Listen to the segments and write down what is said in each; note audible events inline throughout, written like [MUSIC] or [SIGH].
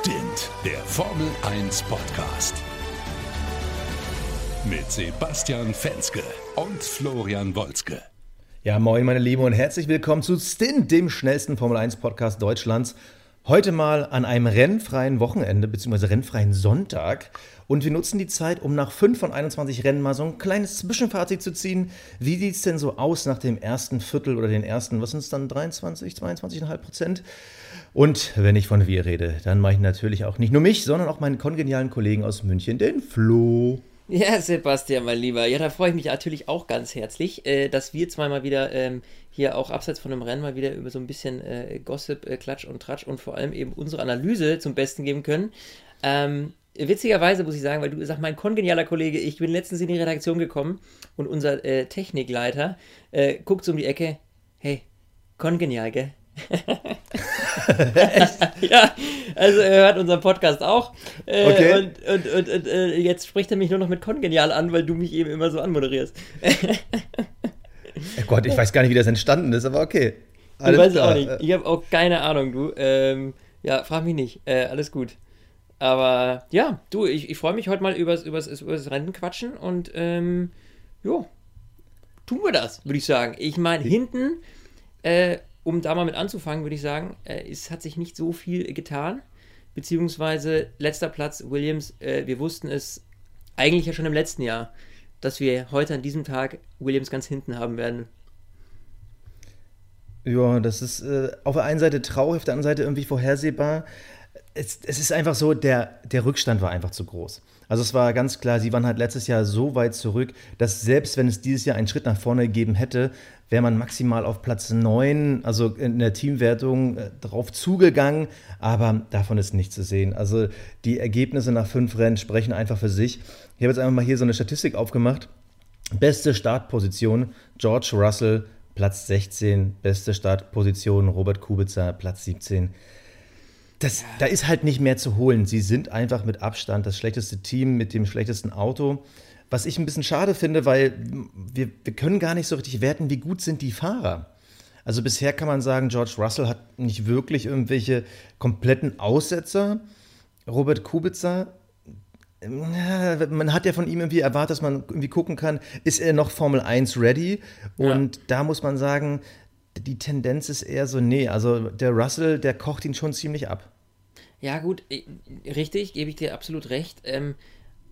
Stint, der Formel 1 Podcast. Mit Sebastian Fenske und Florian Wolzke. Ja, moin, meine Lieben, und herzlich willkommen zu Stint, dem schnellsten Formel 1 Podcast Deutschlands. Heute mal an einem rennfreien Wochenende, beziehungsweise rennfreien Sonntag. Und wir nutzen die Zeit, um nach 5 von 21 Rennen mal so ein kleines Zwischenfazit zu ziehen. Wie sieht es denn so aus nach dem ersten Viertel oder den ersten, was sind es dann, 23, 22,5 Prozent? Und wenn ich von wir rede, dann mache ich natürlich auch nicht nur mich, sondern auch meinen kongenialen Kollegen aus München, den Flo. Ja, Sebastian, mein Lieber. Ja, da freue ich mich natürlich auch ganz herzlich, äh, dass wir zweimal wieder ähm, hier auch abseits von dem Rennen mal wieder über so ein bisschen äh, Gossip, äh, Klatsch und Tratsch und vor allem eben unsere Analyse zum Besten geben können. Ähm, witzigerweise muss ich sagen, weil du sagst, mein kongenialer Kollege, ich bin letztens in die Redaktion gekommen und unser äh, Technikleiter äh, guckt so um die Ecke, hey, kongenial, gell? [LAUGHS] ja, also er hört unseren Podcast auch. Äh, okay. Und, und, und, und äh, jetzt spricht er mich nur noch mit Kongenial an, weil du mich eben immer so anmoderierst. [LAUGHS] oh Gott, ich weiß gar nicht, wie das entstanden ist, aber okay. Alles ich weiß klar. auch nicht. Ich habe auch keine Ahnung, du. Ähm, ja, frag mich nicht. Äh, alles gut. Aber ja, du, ich, ich freue mich heute mal übers, übers, übers Rennen quatschen und ähm, jo, tun wir das, würde ich sagen. Ich meine, hinten äh, um da mal mit anzufangen, würde ich sagen, äh, es hat sich nicht so viel getan. Beziehungsweise letzter Platz Williams, äh, wir wussten es eigentlich ja schon im letzten Jahr, dass wir heute an diesem Tag Williams ganz hinten haben werden. Ja, das ist äh, auf der einen Seite traurig, auf der anderen Seite irgendwie vorhersehbar. Es, es ist einfach so, der, der Rückstand war einfach zu groß. Also es war ganz klar, sie waren halt letztes Jahr so weit zurück, dass selbst wenn es dieses Jahr einen Schritt nach vorne gegeben hätte, wäre man maximal auf Platz 9, also in der Teamwertung, äh, drauf zugegangen. Aber davon ist nichts zu sehen. Also die Ergebnisse nach fünf Rennen sprechen einfach für sich. Ich habe jetzt einfach mal hier so eine Statistik aufgemacht. Beste Startposition, George Russell, Platz 16. Beste Startposition, Robert Kubica, Platz 17. Das, da ist halt nicht mehr zu holen. Sie sind einfach mit Abstand das schlechteste Team mit dem schlechtesten Auto. Was ich ein bisschen schade finde, weil wir, wir können gar nicht so richtig werten, wie gut sind die Fahrer. Also bisher kann man sagen, George Russell hat nicht wirklich irgendwelche kompletten Aussetzer. Robert Kubica, man hat ja von ihm irgendwie erwartet, dass man irgendwie gucken kann, ist er noch Formel 1 ready? Und ja. da muss man sagen, die Tendenz ist eher so, nee, also der Russell, der kocht ihn schon ziemlich ab. Ja, gut, richtig, gebe ich dir absolut recht. Ähm,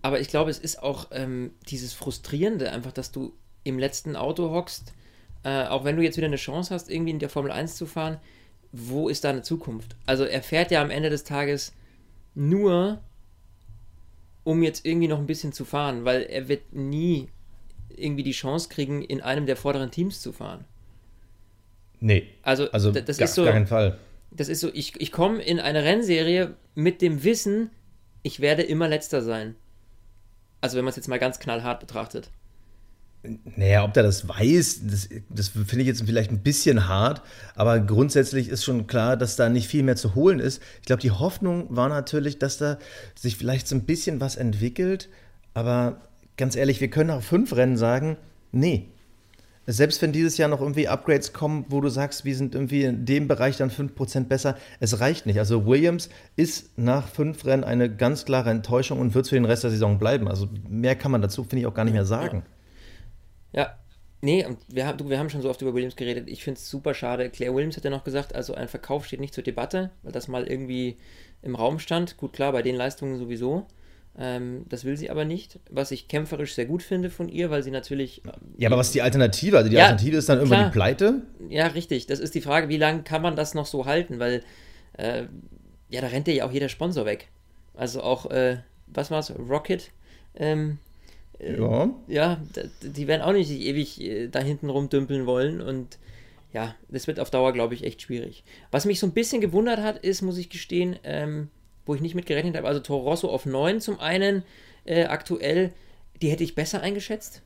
aber ich glaube, es ist auch ähm, dieses Frustrierende, einfach, dass du im letzten Auto hockst, äh, auch wenn du jetzt wieder eine Chance hast, irgendwie in der Formel 1 zu fahren, wo ist da eine Zukunft? Also er fährt ja am Ende des Tages nur, um jetzt irgendwie noch ein bisschen zu fahren, weil er wird nie irgendwie die Chance kriegen, in einem der vorderen Teams zu fahren. Nee. Also, also das gar, ist so. keinen Fall. Das ist so, ich, ich komme in eine Rennserie mit dem Wissen, ich werde immer letzter sein. Also wenn man es jetzt mal ganz knallhart betrachtet. Naja, ob der das weiß, das, das finde ich jetzt vielleicht ein bisschen hart, aber grundsätzlich ist schon klar, dass da nicht viel mehr zu holen ist. Ich glaube, die Hoffnung war natürlich, dass da sich vielleicht so ein bisschen was entwickelt, aber ganz ehrlich, wir können nach fünf Rennen sagen, nee, selbst wenn dieses Jahr noch irgendwie Upgrades kommen, wo du sagst, wir sind irgendwie in dem Bereich dann 5% besser, es reicht nicht. Also Williams ist nach fünf Rennen eine ganz klare Enttäuschung und wird für den Rest der Saison bleiben. Also mehr kann man dazu, finde ich, auch gar nicht mehr sagen. Ja. ja. Nee, wir haben, du, wir haben schon so oft über Williams geredet. Ich finde es super schade. Claire Williams hat ja noch gesagt, also ein Verkauf steht nicht zur Debatte, weil das mal irgendwie im Raum stand. Gut, klar, bei den Leistungen sowieso. Ähm, das will sie aber nicht, was ich kämpferisch sehr gut finde von ihr, weil sie natürlich. Ja, aber was ist die Alternative? Also die ja, Alternative ist dann irgendwann klar. die Pleite? Ja, richtig. Das ist die Frage, wie lange kann man das noch so halten? Weil, äh, ja, da rennt ja auch jeder Sponsor weg. Also auch, äh, was war's? Rocket. Ähm, äh, ja. Ja, die werden auch nicht sich ewig äh, da hinten rumdümpeln wollen und ja, das wird auf Dauer, glaube ich, echt schwierig. Was mich so ein bisschen gewundert hat, ist, muss ich gestehen, ähm, wo ich nicht mit gerechnet habe. Also Toro Rosso auf 9 zum einen äh, aktuell, die hätte ich besser eingeschätzt.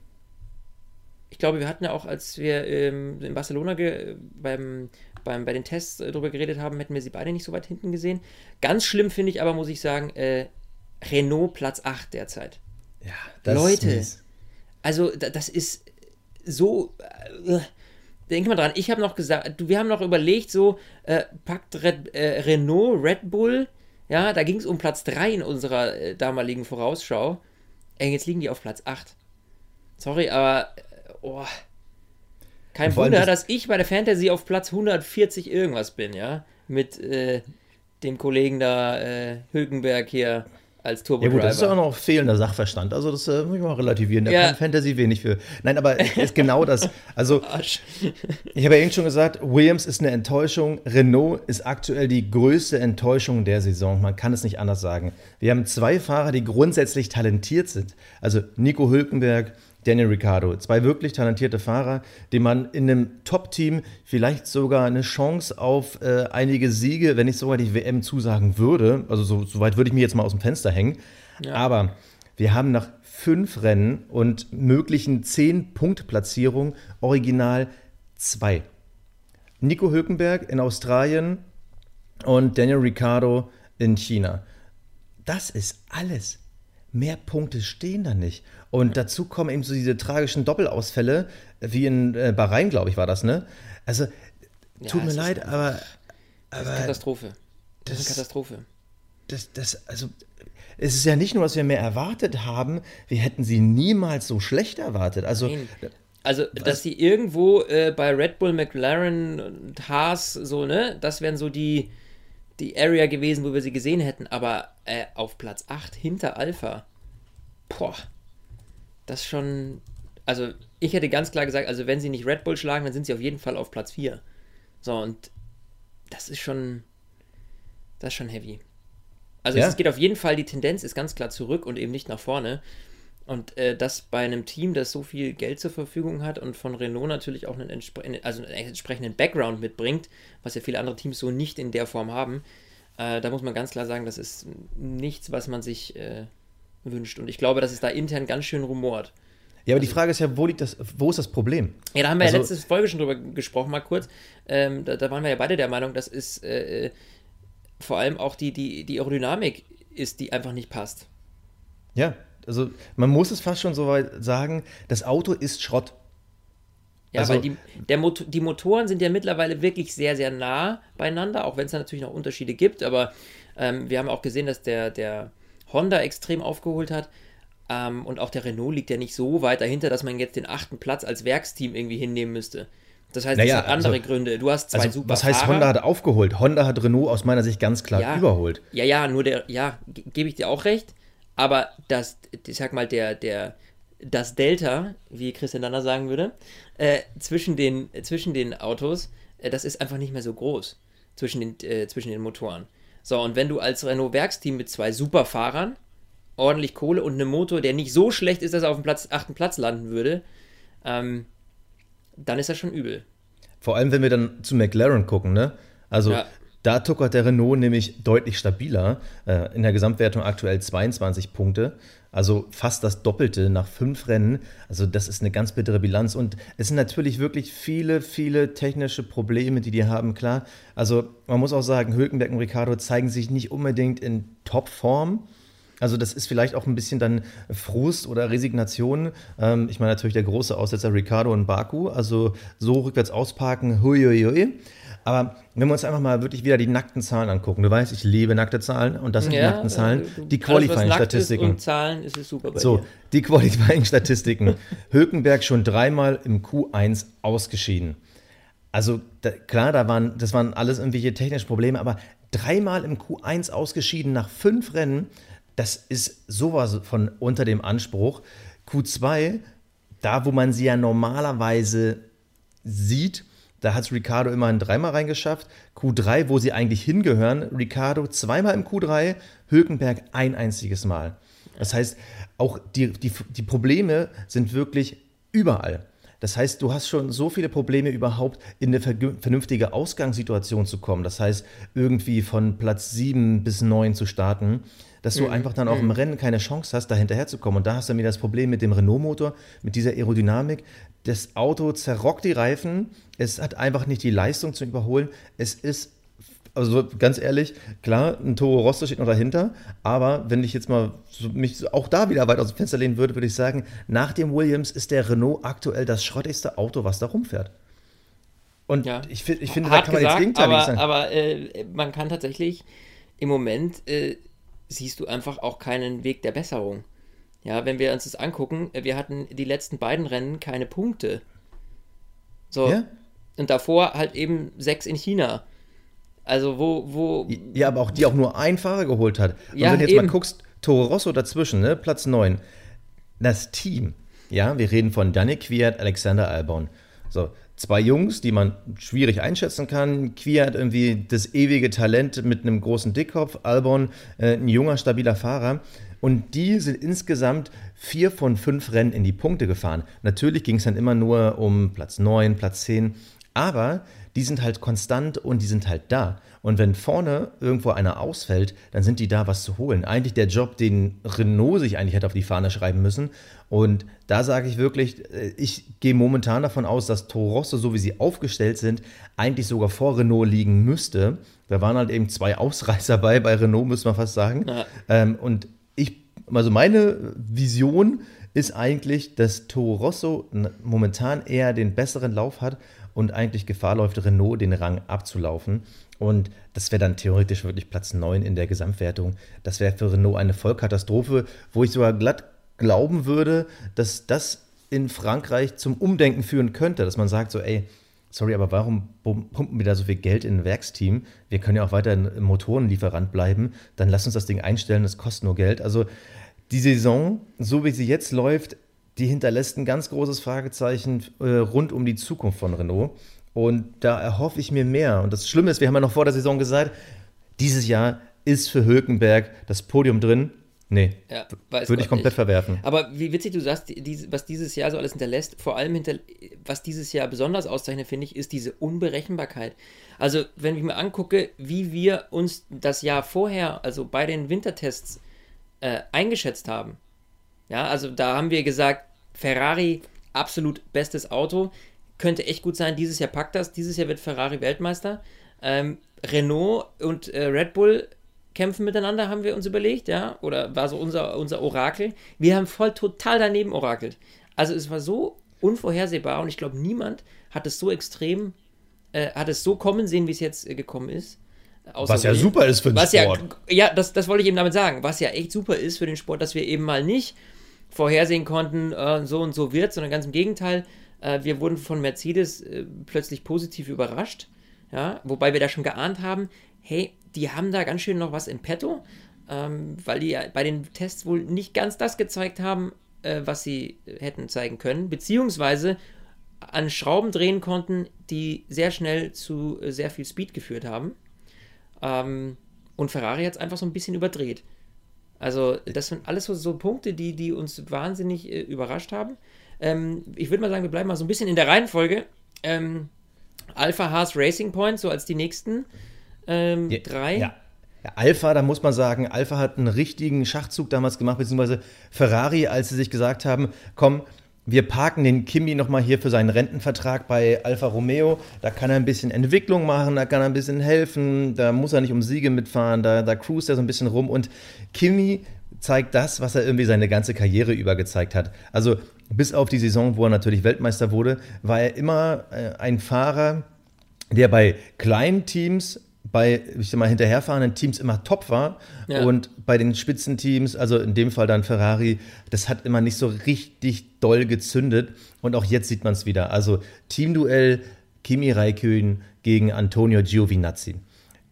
Ich glaube, wir hatten ja auch, als wir ähm, in Barcelona beim, beim, bei den Tests äh, darüber geredet haben, hätten wir sie beide nicht so weit hinten gesehen. Ganz schlimm finde ich aber, muss ich sagen, äh, Renault Platz 8 derzeit. Ja, das Leute, ist also das ist so. Äh, denk mal dran, ich habe noch gesagt, wir haben noch überlegt, so, äh, packt Red, äh, Renault, Red Bull Ja, da ging es um Platz 3 in unserer äh, damaligen Vorausschau. Ey, jetzt liegen die auf Platz 8. Sorry, aber äh, oh. Kein Wunder, das dass ich bei der Fantasy auf Platz 140 irgendwas bin, ja. Mit äh, dem Kollegen da, äh, Hülkenberg hier als Turbo Ja gut, das ist auch noch fehlender Sachverstand. Also das äh, muss ich mal relativieren. Da ja. kann Fantasy wenig für. Nein, aber ist genau das. Also [LAUGHS] ich habe ja eben schon gesagt, Williams ist eine Enttäuschung. Renault ist aktuell die größte Enttäuschung der Saison. Man kann es nicht anders sagen. Wir haben zwei Fahrer, die grundsätzlich talentiert sind. Also Nico Hülkenberg Daniel Ricciardo. Zwei wirklich talentierte Fahrer, denen man in einem Top-Team vielleicht sogar eine Chance auf äh, einige Siege, wenn nicht sogar die WM zusagen würde. Also so, so weit würde ich mich jetzt mal aus dem Fenster hängen. Ja. Aber wir haben nach fünf Rennen und möglichen zehn Punktplatzierungen original zwei. Nico Hülkenberg in Australien und Daniel Ricciardo in China. Das ist alles. Mehr Punkte stehen da nicht. Und dazu kommen eben so diese tragischen Doppelausfälle, wie in äh, Bahrain, glaube ich, war das, ne? Also, ja, tut mir leid, aber, aber. Das ist Katastrophe. Das, ist Katastrophe. Das, das, also, es ist ja nicht nur, dass wir mehr erwartet haben, wir hätten sie niemals so schlecht erwartet. Also, Nein. Also, dass sie irgendwo äh, bei Red Bull, McLaren und Haas so, ne, das wären so die, die Area gewesen, wo wir sie gesehen hätten, aber äh, auf Platz 8 hinter Alpha. Boah das schon. Also, ich hätte ganz klar gesagt, also wenn sie nicht Red Bull schlagen, dann sind sie auf jeden Fall auf Platz 4. So, und das ist schon. Das ist schon heavy. Also, ja. es geht auf jeden Fall, die Tendenz ist ganz klar zurück und eben nicht nach vorne. Und äh, das bei einem Team, das so viel Geld zur Verfügung hat und von Renault natürlich auch einen, entspre also einen entsprechenden Background mitbringt, was ja viele andere Teams so nicht in der Form haben, äh, da muss man ganz klar sagen, das ist nichts, was man sich äh, wünscht. Und ich glaube, dass es da intern ganz schön rumort. Ja, aber also, die Frage ist ja, wo liegt das, wo ist das Problem? Ja, da haben wir also, ja letzte Folge schon drüber gesprochen, mal kurz. Ähm, da, da, waren wir ja beide der Meinung, dass es äh, vor allem auch die, die, die Aerodynamik ist, die einfach nicht passt. Ja, also man muss es fast schon so weit sagen, das Auto ist Schrott. Ja, also, weil die, der Mot die Motoren sind ja mittlerweile wirklich sehr, sehr nah beieinander, auch wenn es da natürlich noch Unterschiede gibt, aber ähm, wir haben auch gesehen, dass der, der Honda extrem aufgeholt hat. Ähm, und auch der Renault liegt ja nicht so weit dahinter, dass man jetzt den achten Platz als Werksteam irgendwie hinnehmen müsste. Das heißt, naja, das hat andere also, Gründe. Du hast zwei also, super Was heißt, Fahrer. Honda hat aufgeholt? Honda hat Renault aus meiner Sicht ganz klar ja, überholt. Ja, ja, nur der, ja, gebe ich dir auch recht. Aber das, ich sag mal, der, der, das Delta, wie Christian Danner sagen würde, äh, zwischen, den, zwischen den Autos, äh, das ist einfach nicht mehr so groß zwischen den, äh, zwischen den Motoren. So, und wenn du als Renault-Werksteam mit zwei Superfahrern, ordentlich Kohle und einem Motor, der nicht so schlecht ist, dass er auf dem Platz, achten Platz landen würde, ähm, dann ist das schon übel. Vor allem, wenn wir dann zu McLaren gucken, ne? Also ja. Da tuckert der Renault nämlich deutlich stabiler. Äh, in der Gesamtwertung aktuell 22 Punkte. Also fast das Doppelte nach fünf Rennen. Also das ist eine ganz bittere Bilanz. Und es sind natürlich wirklich viele, viele technische Probleme, die die haben, klar. Also man muss auch sagen, Hülkenberg und Ricardo zeigen sich nicht unbedingt in Topform. Also das ist vielleicht auch ein bisschen dann Frust oder Resignation. Ähm, ich meine natürlich der große Aussetzer Ricardo und Baku. Also so rückwärts ausparken, huiuiui. Aber wenn wir uns einfach mal wirklich wieder die nackten Zahlen angucken, du weißt, ich liebe nackte Zahlen und das sind ja, die nackten Zahlen, äh, die Qualifying-Statistiken. Und Zahlen ist es super bei So, dir. die Qualifying-Statistiken. [LAUGHS] Hülkenberg schon dreimal im Q1 ausgeschieden. Also da, klar, da waren, das waren alles irgendwelche technische Probleme, aber dreimal im Q1 ausgeschieden nach fünf Rennen, das ist sowas von unter dem Anspruch. Q2, da wo man sie ja normalerweise sieht, da hat es Ricardo immerhin dreimal reingeschafft. Q3, wo sie eigentlich hingehören, Ricardo zweimal im Q3, Hülkenberg ein einziges Mal. Das heißt, auch die, die, die Probleme sind wirklich überall. Das heißt, du hast schon so viele Probleme überhaupt in eine vernünftige Ausgangssituation zu kommen. Das heißt, irgendwie von Platz 7 bis 9 zu starten dass du mhm. einfach dann auch im mhm. Rennen keine Chance hast, da hinterherzukommen. Und da hast du dann wieder das Problem mit dem Renault-Motor, mit dieser Aerodynamik. Das Auto zerrockt die Reifen, es hat einfach nicht die Leistung zum Überholen. Es ist also ganz ehrlich, klar, ein Toro Rosso steht noch dahinter, aber wenn ich jetzt mal mich auch da wieder weit aus dem Fenster lehnen würde, würde ich sagen, nach dem Williams ist der Renault aktuell das schrottigste Auto, was da rumfährt. Und ja. ich, ich finde, da kann man gesagt, jetzt Gegenteil aber, sagen. Aber äh, man kann tatsächlich im Moment äh, siehst du einfach auch keinen Weg der Besserung. Ja, wenn wir uns das angucken, äh, wir hatten die letzten beiden Rennen keine Punkte. So. Ja? Und davor halt eben sechs in China. Also wo, wo. Ja, aber auch die auch nur ein Fahrer geholt hat. Und ja, wenn du jetzt eben. mal guckst, Toro Rosso dazwischen, ne? Platz 9. Das Team, ja, wir reden von Danik Quiert, Alexander Albon. So, zwei Jungs, die man schwierig einschätzen kann. Quiert irgendwie das ewige Talent mit einem großen Dickkopf, Albon äh, ein junger, stabiler Fahrer. Und die sind insgesamt vier von fünf Rennen in die Punkte gefahren. Natürlich ging es dann immer nur um Platz 9, Platz 10, aber die sind halt konstant und die sind halt da. Und wenn vorne irgendwo einer ausfällt, dann sind die da, was zu holen. Eigentlich der Job, den Renault sich eigentlich hätte auf die Fahne schreiben müssen. Und da sage ich wirklich, äh, ich gehe momentan davon aus, dass Toro Rosso, so wie sie aufgestellt sind, eigentlich sogar vor Renault liegen müsste. Da waren halt eben zwei Ausreißer bei, bei Renault, müssen wir fast sagen. Ja. Ähm, und ich, also meine Vision ist eigentlich, dass Toro Rosso momentan eher den besseren Lauf hat und eigentlich Gefahr läuft, Renault den Rang abzulaufen. Und das wäre dann theoretisch wirklich Platz 9 in der Gesamtwertung. Das wäre für Renault eine Vollkatastrophe, wo ich sogar glatt glauben würde, dass das in Frankreich zum Umdenken führen könnte, dass man sagt so, ey, sorry, aber warum pumpen wir da so viel Geld in ein Werksteam? Wir können ja auch weiter Motorenlieferant bleiben. Dann lass uns das Ding einstellen, das kostet nur Geld. Also die Saison, so wie sie jetzt läuft, die hinterlässt ein ganz großes Fragezeichen äh, rund um die Zukunft von Renault. Und da erhoffe ich mir mehr. Und das Schlimme ist, wir haben ja noch vor der Saison gesagt, dieses Jahr ist für Hülkenberg das Podium drin. Nee, ja, würde ich komplett nicht. verwerfen. Aber wie witzig du sagst, die, was dieses Jahr so alles hinterlässt, vor allem hinter, was dieses Jahr besonders auszeichnet, finde ich, ist diese Unberechenbarkeit. Also, wenn ich mir angucke, wie wir uns das Jahr vorher, also bei den Wintertests, äh, eingeschätzt haben. Ja, also da haben wir gesagt, Ferrari, absolut bestes Auto. Könnte echt gut sein, dieses Jahr packt das. Dieses Jahr wird Ferrari Weltmeister. Ähm, Renault und äh, Red Bull kämpfen miteinander, haben wir uns überlegt, ja. Oder war so unser, unser Orakel. Wir haben voll total daneben orakelt. Also es war so unvorhersehbar und ich glaube, niemand hat es so extrem, äh, hat es so kommen sehen, wie es jetzt äh, gekommen ist. was ja super ist für den Sport. Ja, ja das, das wollte ich eben damit sagen. Was ja echt super ist für den Sport, dass wir eben mal nicht vorhersehen konnten, äh, so und so wird, sondern ganz im Gegenteil, äh, wir wurden von Mercedes äh, plötzlich positiv überrascht, ja, wobei wir da schon geahnt haben, hey, die haben da ganz schön noch was im Petto, ähm, weil die bei den Tests wohl nicht ganz das gezeigt haben, äh, was sie hätten zeigen können, beziehungsweise an Schrauben drehen konnten, die sehr schnell zu äh, sehr viel Speed geführt haben. Ähm, und Ferrari hat es einfach so ein bisschen überdreht. Also, das sind alles so, so Punkte, die, die uns wahnsinnig äh, überrascht haben. Ähm, ich würde mal sagen, wir bleiben mal so ein bisschen in der Reihenfolge. Ähm, Alpha Haas Racing Point, so als die nächsten ähm, ja, drei. Ja. ja. Alpha, da muss man sagen, Alpha hat einen richtigen Schachzug damals gemacht, beziehungsweise Ferrari, als sie sich gesagt haben, komm, wir parken den Kimi nochmal hier für seinen Rentenvertrag bei Alfa Romeo. Da kann er ein bisschen Entwicklung machen, da kann er ein bisschen helfen, da muss er nicht um Siege mitfahren, da, da cruist er so ein bisschen rum. Und Kimi zeigt das, was er irgendwie seine ganze Karriere über gezeigt hat. Also bis auf die Saison, wo er natürlich Weltmeister wurde, war er immer äh, ein Fahrer, der bei kleinen Teams bei, ich sag mal, hinterherfahrenden Teams immer top war ja. und bei den Spitzenteams, also in dem Fall dann Ferrari, das hat immer nicht so richtig doll gezündet und auch jetzt sieht man es wieder. Also Teamduell Kimi Räikkönen gegen Antonio Giovinazzi.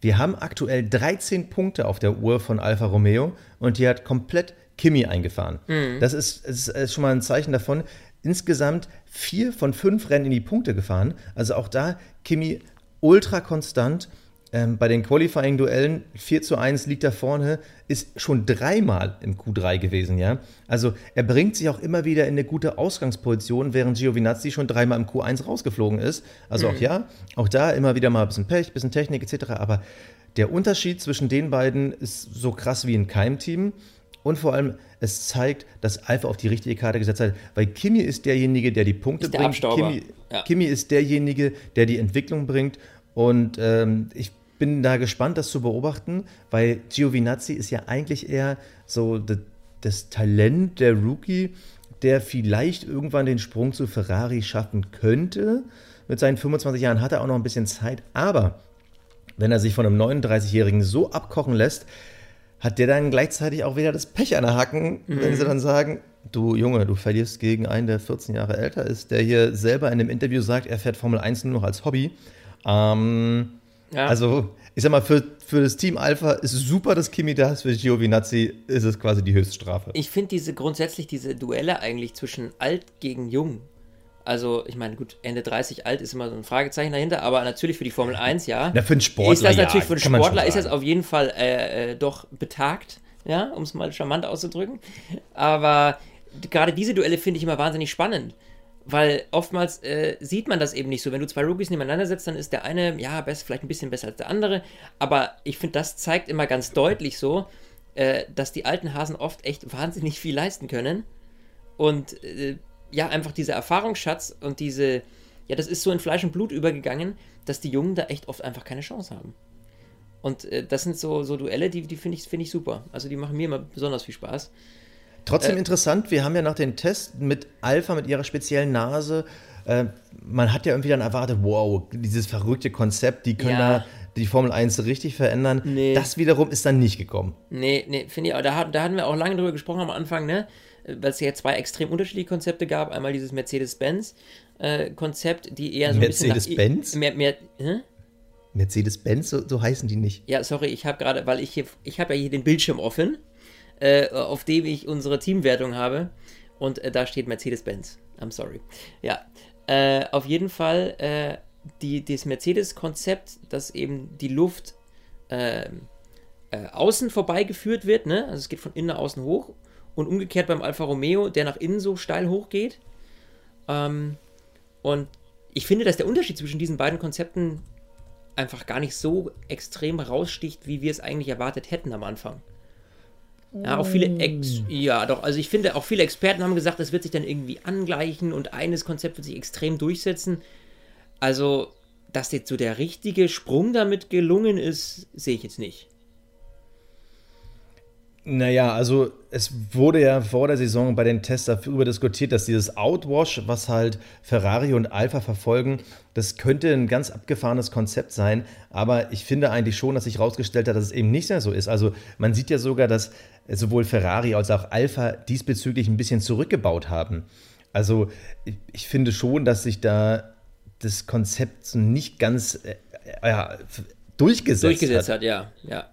Wir haben aktuell 13 Punkte auf der Uhr von Alfa Romeo und die hat komplett Kimi eingefahren. Mhm. Das ist, ist, ist schon mal ein Zeichen davon. Insgesamt vier von fünf Rennen in die Punkte gefahren. Also auch da Kimi ultra konstant ähm, bei den Qualifying-Duellen 4 zu 1 liegt er vorne, ist schon dreimal im Q3 gewesen, ja. Also er bringt sich auch immer wieder in eine gute Ausgangsposition, während Giovinazzi schon dreimal im Q1 rausgeflogen ist. Also mhm. auch ja, auch da immer wieder mal ein bisschen Pech, ein bisschen Technik etc. Aber der Unterschied zwischen den beiden ist so krass wie in keinem Team. Und vor allem, es zeigt, dass Alpha auf die richtige Karte gesetzt hat, weil Kimi ist derjenige, der die Punkte der bringt. Kimi, ja. Kimi, ist derjenige, der die Entwicklung bringt. Und ähm, ich bin da gespannt, das zu beobachten, weil Giovinazzi ist ja eigentlich eher so das, Talent der Rookie, der vielleicht irgendwann den Sprung zu Ferrari schaffen könnte. Mit seinen 25 Jahren hat er auch noch ein bisschen Zeit, aber wenn er sich von einem 39-Jährigen so abkochen lässt, hat der dann gleichzeitig auch wieder das Pech an der Hacken, mhm. wenn sie dann sagen, du Junge, du verlierst gegen einen, der 14 Jahre älter ist, der hier selber in einem Interview sagt, er fährt Formel 1 nur noch als Hobby. Ähm, ja. Also, ich sag mal, für, für das Team Alpha ist es super, dass Kimi da ist. Für Giovinazzi ist es quasi die Höchststrafe. Ich finde diese grundsätzlich diese Duelle eigentlich zwischen alt gegen jung. Also, ich meine, gut, Ende 30 alt ist immer so ein Fragezeichen dahinter, aber natürlich für die Formel 1, ja. Na, für einen Sportler. Ist das natürlich ja, für einen Sportler ist das auf jeden Fall äh, äh, doch betagt, ja, um es mal charmant auszudrücken. Aber gerade diese Duelle finde ich immer wahnsinnig spannend. Weil oftmals äh, sieht man das eben nicht so. Wenn du zwei Rookies nebeneinander setzt, dann ist der eine, ja, best, vielleicht ein bisschen besser als der andere. Aber ich finde, das zeigt immer ganz deutlich so, äh, dass die alten Hasen oft echt wahnsinnig viel leisten können. Und äh, ja, einfach dieser Erfahrungsschatz und diese, ja, das ist so in Fleisch und Blut übergegangen, dass die Jungen da echt oft einfach keine Chance haben. Und äh, das sind so, so Duelle, die, die finde ich, find ich super. Also die machen mir immer besonders viel Spaß. Trotzdem äh, interessant, wir haben ja nach den Tests mit Alpha, mit ihrer speziellen Nase, äh, man hat ja irgendwie dann erwartet, wow, dieses verrückte Konzept, die können ja. da die Formel 1 richtig verändern. Nee. Das wiederum ist dann nicht gekommen. Nee, nee, finde ich, da, da hatten wir auch lange drüber gesprochen am Anfang, ne? Weil es ja zwei extrem unterschiedliche Konzepte gab. Einmal dieses Mercedes-Benz-Konzept, äh, die eher so Mercedes-Benz? Mehr, mehr, hä? Mercedes-Benz, so, so, heißen die nicht. Ja, sorry, ich habe gerade, weil ich hier, ich habe ja hier den Bildschirm offen äh, auf dem ich unsere Teamwertung habe. Und äh, da steht Mercedes-Benz. I'm sorry. Ja, äh, auf jeden Fall äh, die, das Mercedes-Konzept, dass eben die Luft ähm, äh, außen vorbeigeführt wird. Ne? Also es geht von innen nach außen hoch. Und umgekehrt beim Alfa Romeo, der nach innen so steil hochgeht. Ähm, und ich finde, dass der Unterschied zwischen diesen beiden Konzepten einfach gar nicht so extrem raussticht, wie wir es eigentlich erwartet hätten am Anfang. Ja, auch viele Ex mm. ja, doch, also ich finde, auch viele Experten haben gesagt, das wird sich dann irgendwie angleichen und eines Konzept wird sich extrem durchsetzen. Also, dass jetzt so der richtige Sprung damit gelungen ist, sehe ich jetzt nicht. Naja, also es wurde ja vor der Saison bei den Tests darüber diskutiert, dass dieses Outwash, was halt Ferrari und Alpha verfolgen, das könnte ein ganz abgefahrenes Konzept sein. Aber ich finde eigentlich schon, dass sich herausgestellt hat, dass es eben nicht mehr so ist. Also man sieht ja sogar, dass sowohl Ferrari als auch Alpha diesbezüglich ein bisschen zurückgebaut haben. Also ich finde schon, dass sich da das Konzept nicht ganz äh, ja, durchgesetzt, durchgesetzt hat. hat. ja, ja.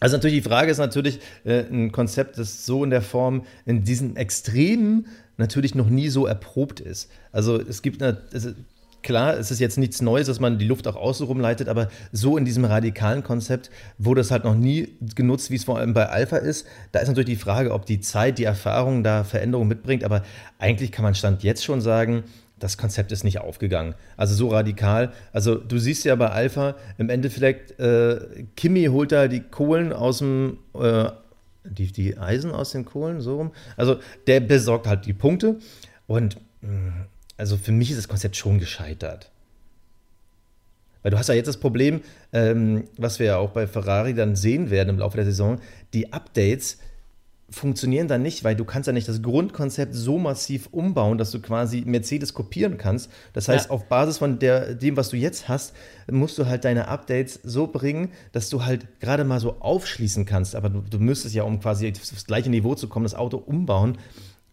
Also natürlich die Frage ist natürlich äh, ein Konzept, das so in der Form in diesen Extremen natürlich noch nie so erprobt ist. Also es gibt eine, es, klar, es ist jetzt nichts Neues, dass man die Luft auch außen rumleitet, aber so in diesem radikalen Konzept wurde es halt noch nie genutzt, wie es vor allem bei Alpha ist. Da ist natürlich die Frage, ob die Zeit, die Erfahrung da Veränderungen mitbringt, aber eigentlich kann man Stand jetzt schon sagen, das Konzept ist nicht aufgegangen. Also so radikal. Also du siehst ja bei Alpha im Endeffekt, äh, Kimi holt da die Kohlen aus dem, äh, die, die Eisen aus den Kohlen, so rum. Also der besorgt halt die Punkte. Und mm, also für mich ist das Konzept schon gescheitert. Weil du hast ja jetzt das Problem, ähm, was wir ja auch bei Ferrari dann sehen werden im Laufe der Saison, die Updates funktionieren dann nicht, weil du kannst ja nicht das Grundkonzept so massiv umbauen, dass du quasi Mercedes kopieren kannst. Das heißt, ja. auf Basis von der, dem, was du jetzt hast, musst du halt deine Updates so bringen, dass du halt gerade mal so aufschließen kannst. Aber du, du müsstest ja, um quasi auf das gleiche Niveau zu kommen, das Auto umbauen.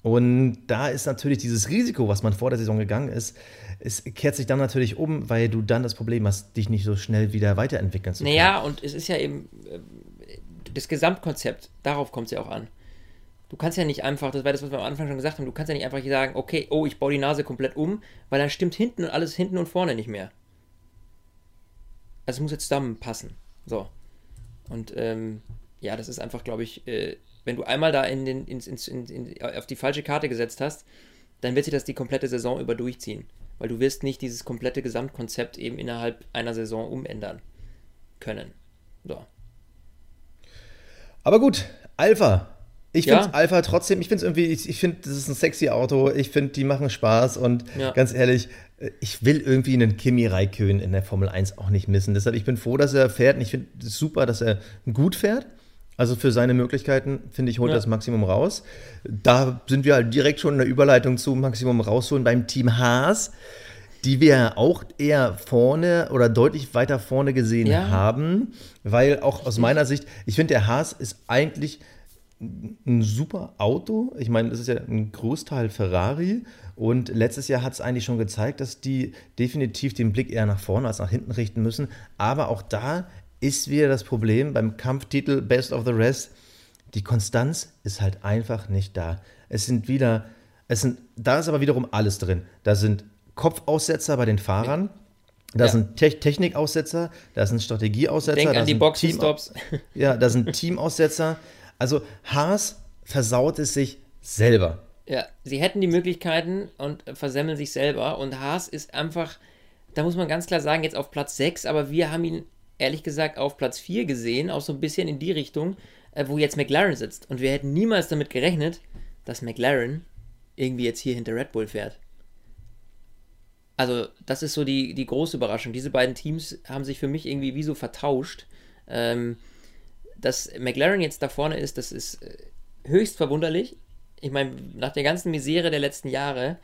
Und da ist natürlich dieses Risiko, was man vor der Saison gegangen ist, es kehrt sich dann natürlich um, weil du dann das Problem hast, dich nicht so schnell wieder weiterentwickeln zu können. Naja, und es ist ja eben äh, das Gesamtkonzept, darauf kommt es ja auch an. Du kannst ja nicht einfach, das war das, was wir am Anfang schon gesagt haben, du kannst ja nicht einfach sagen, okay, oh, ich baue die Nase komplett um, weil dann stimmt hinten und alles hinten und vorne nicht mehr. Also es muss jetzt zusammenpassen. So. Und ähm, ja, das ist einfach, glaube ich, äh, wenn du einmal da in den, ins, ins, in, in, auf die falsche Karte gesetzt hast, dann wird sich das die komplette Saison über durchziehen. Weil du wirst nicht dieses komplette Gesamtkonzept eben innerhalb einer Saison umändern können. So. Aber gut, Alpha, ich finde ja. Alpha trotzdem, ich finde es irgendwie, ich, ich finde, das ist ein sexy Auto, ich finde, die machen Spaß und ja. ganz ehrlich, ich will irgendwie einen Kimi Raikön in der Formel 1 auch nicht missen. Deshalb, ich bin froh, dass er fährt und ich finde es super, dass er gut fährt. Also für seine Möglichkeiten, finde ich, holt ja. das Maximum raus. Da sind wir halt direkt schon in der Überleitung zu Maximum rausholen beim Team Haas die wir auch eher vorne oder deutlich weiter vorne gesehen haben, weil auch aus meiner Sicht, ich finde, der Haas ist eigentlich ein super Auto. Ich meine, das ist ja ein Großteil Ferrari. Und letztes Jahr hat es eigentlich schon gezeigt, dass die definitiv den Blick eher nach vorne als nach hinten richten müssen. Aber auch da ist wieder das Problem beim Kampftitel Best of the Rest. Die Konstanz ist halt einfach nicht da. Es sind wieder, es sind, da ist aber wiederum alles drin. Da sind Kopfaussetzer bei den Fahrern. Da ja. sind Te Technikaussetzer, da sind Strategieaussetzer. Denk da an die Boxenstops. Ja, da sind [LAUGHS] Teamaussetzer. Also Haas versaut es sich selber. Ja, sie hätten die Möglichkeiten und versemmeln sich selber. Und Haas ist einfach, da muss man ganz klar sagen, jetzt auf Platz 6, aber wir haben ihn ehrlich gesagt auf Platz 4 gesehen, auch so ein bisschen in die Richtung, äh, wo jetzt McLaren sitzt. Und wir hätten niemals damit gerechnet, dass McLaren irgendwie jetzt hier hinter Red Bull fährt. Also, das ist so die, die große Überraschung. Diese beiden Teams haben sich für mich irgendwie wie so vertauscht. Ähm, dass McLaren jetzt da vorne ist, das ist äh, höchst verwunderlich. Ich meine, nach der ganzen Misere der letzten Jahre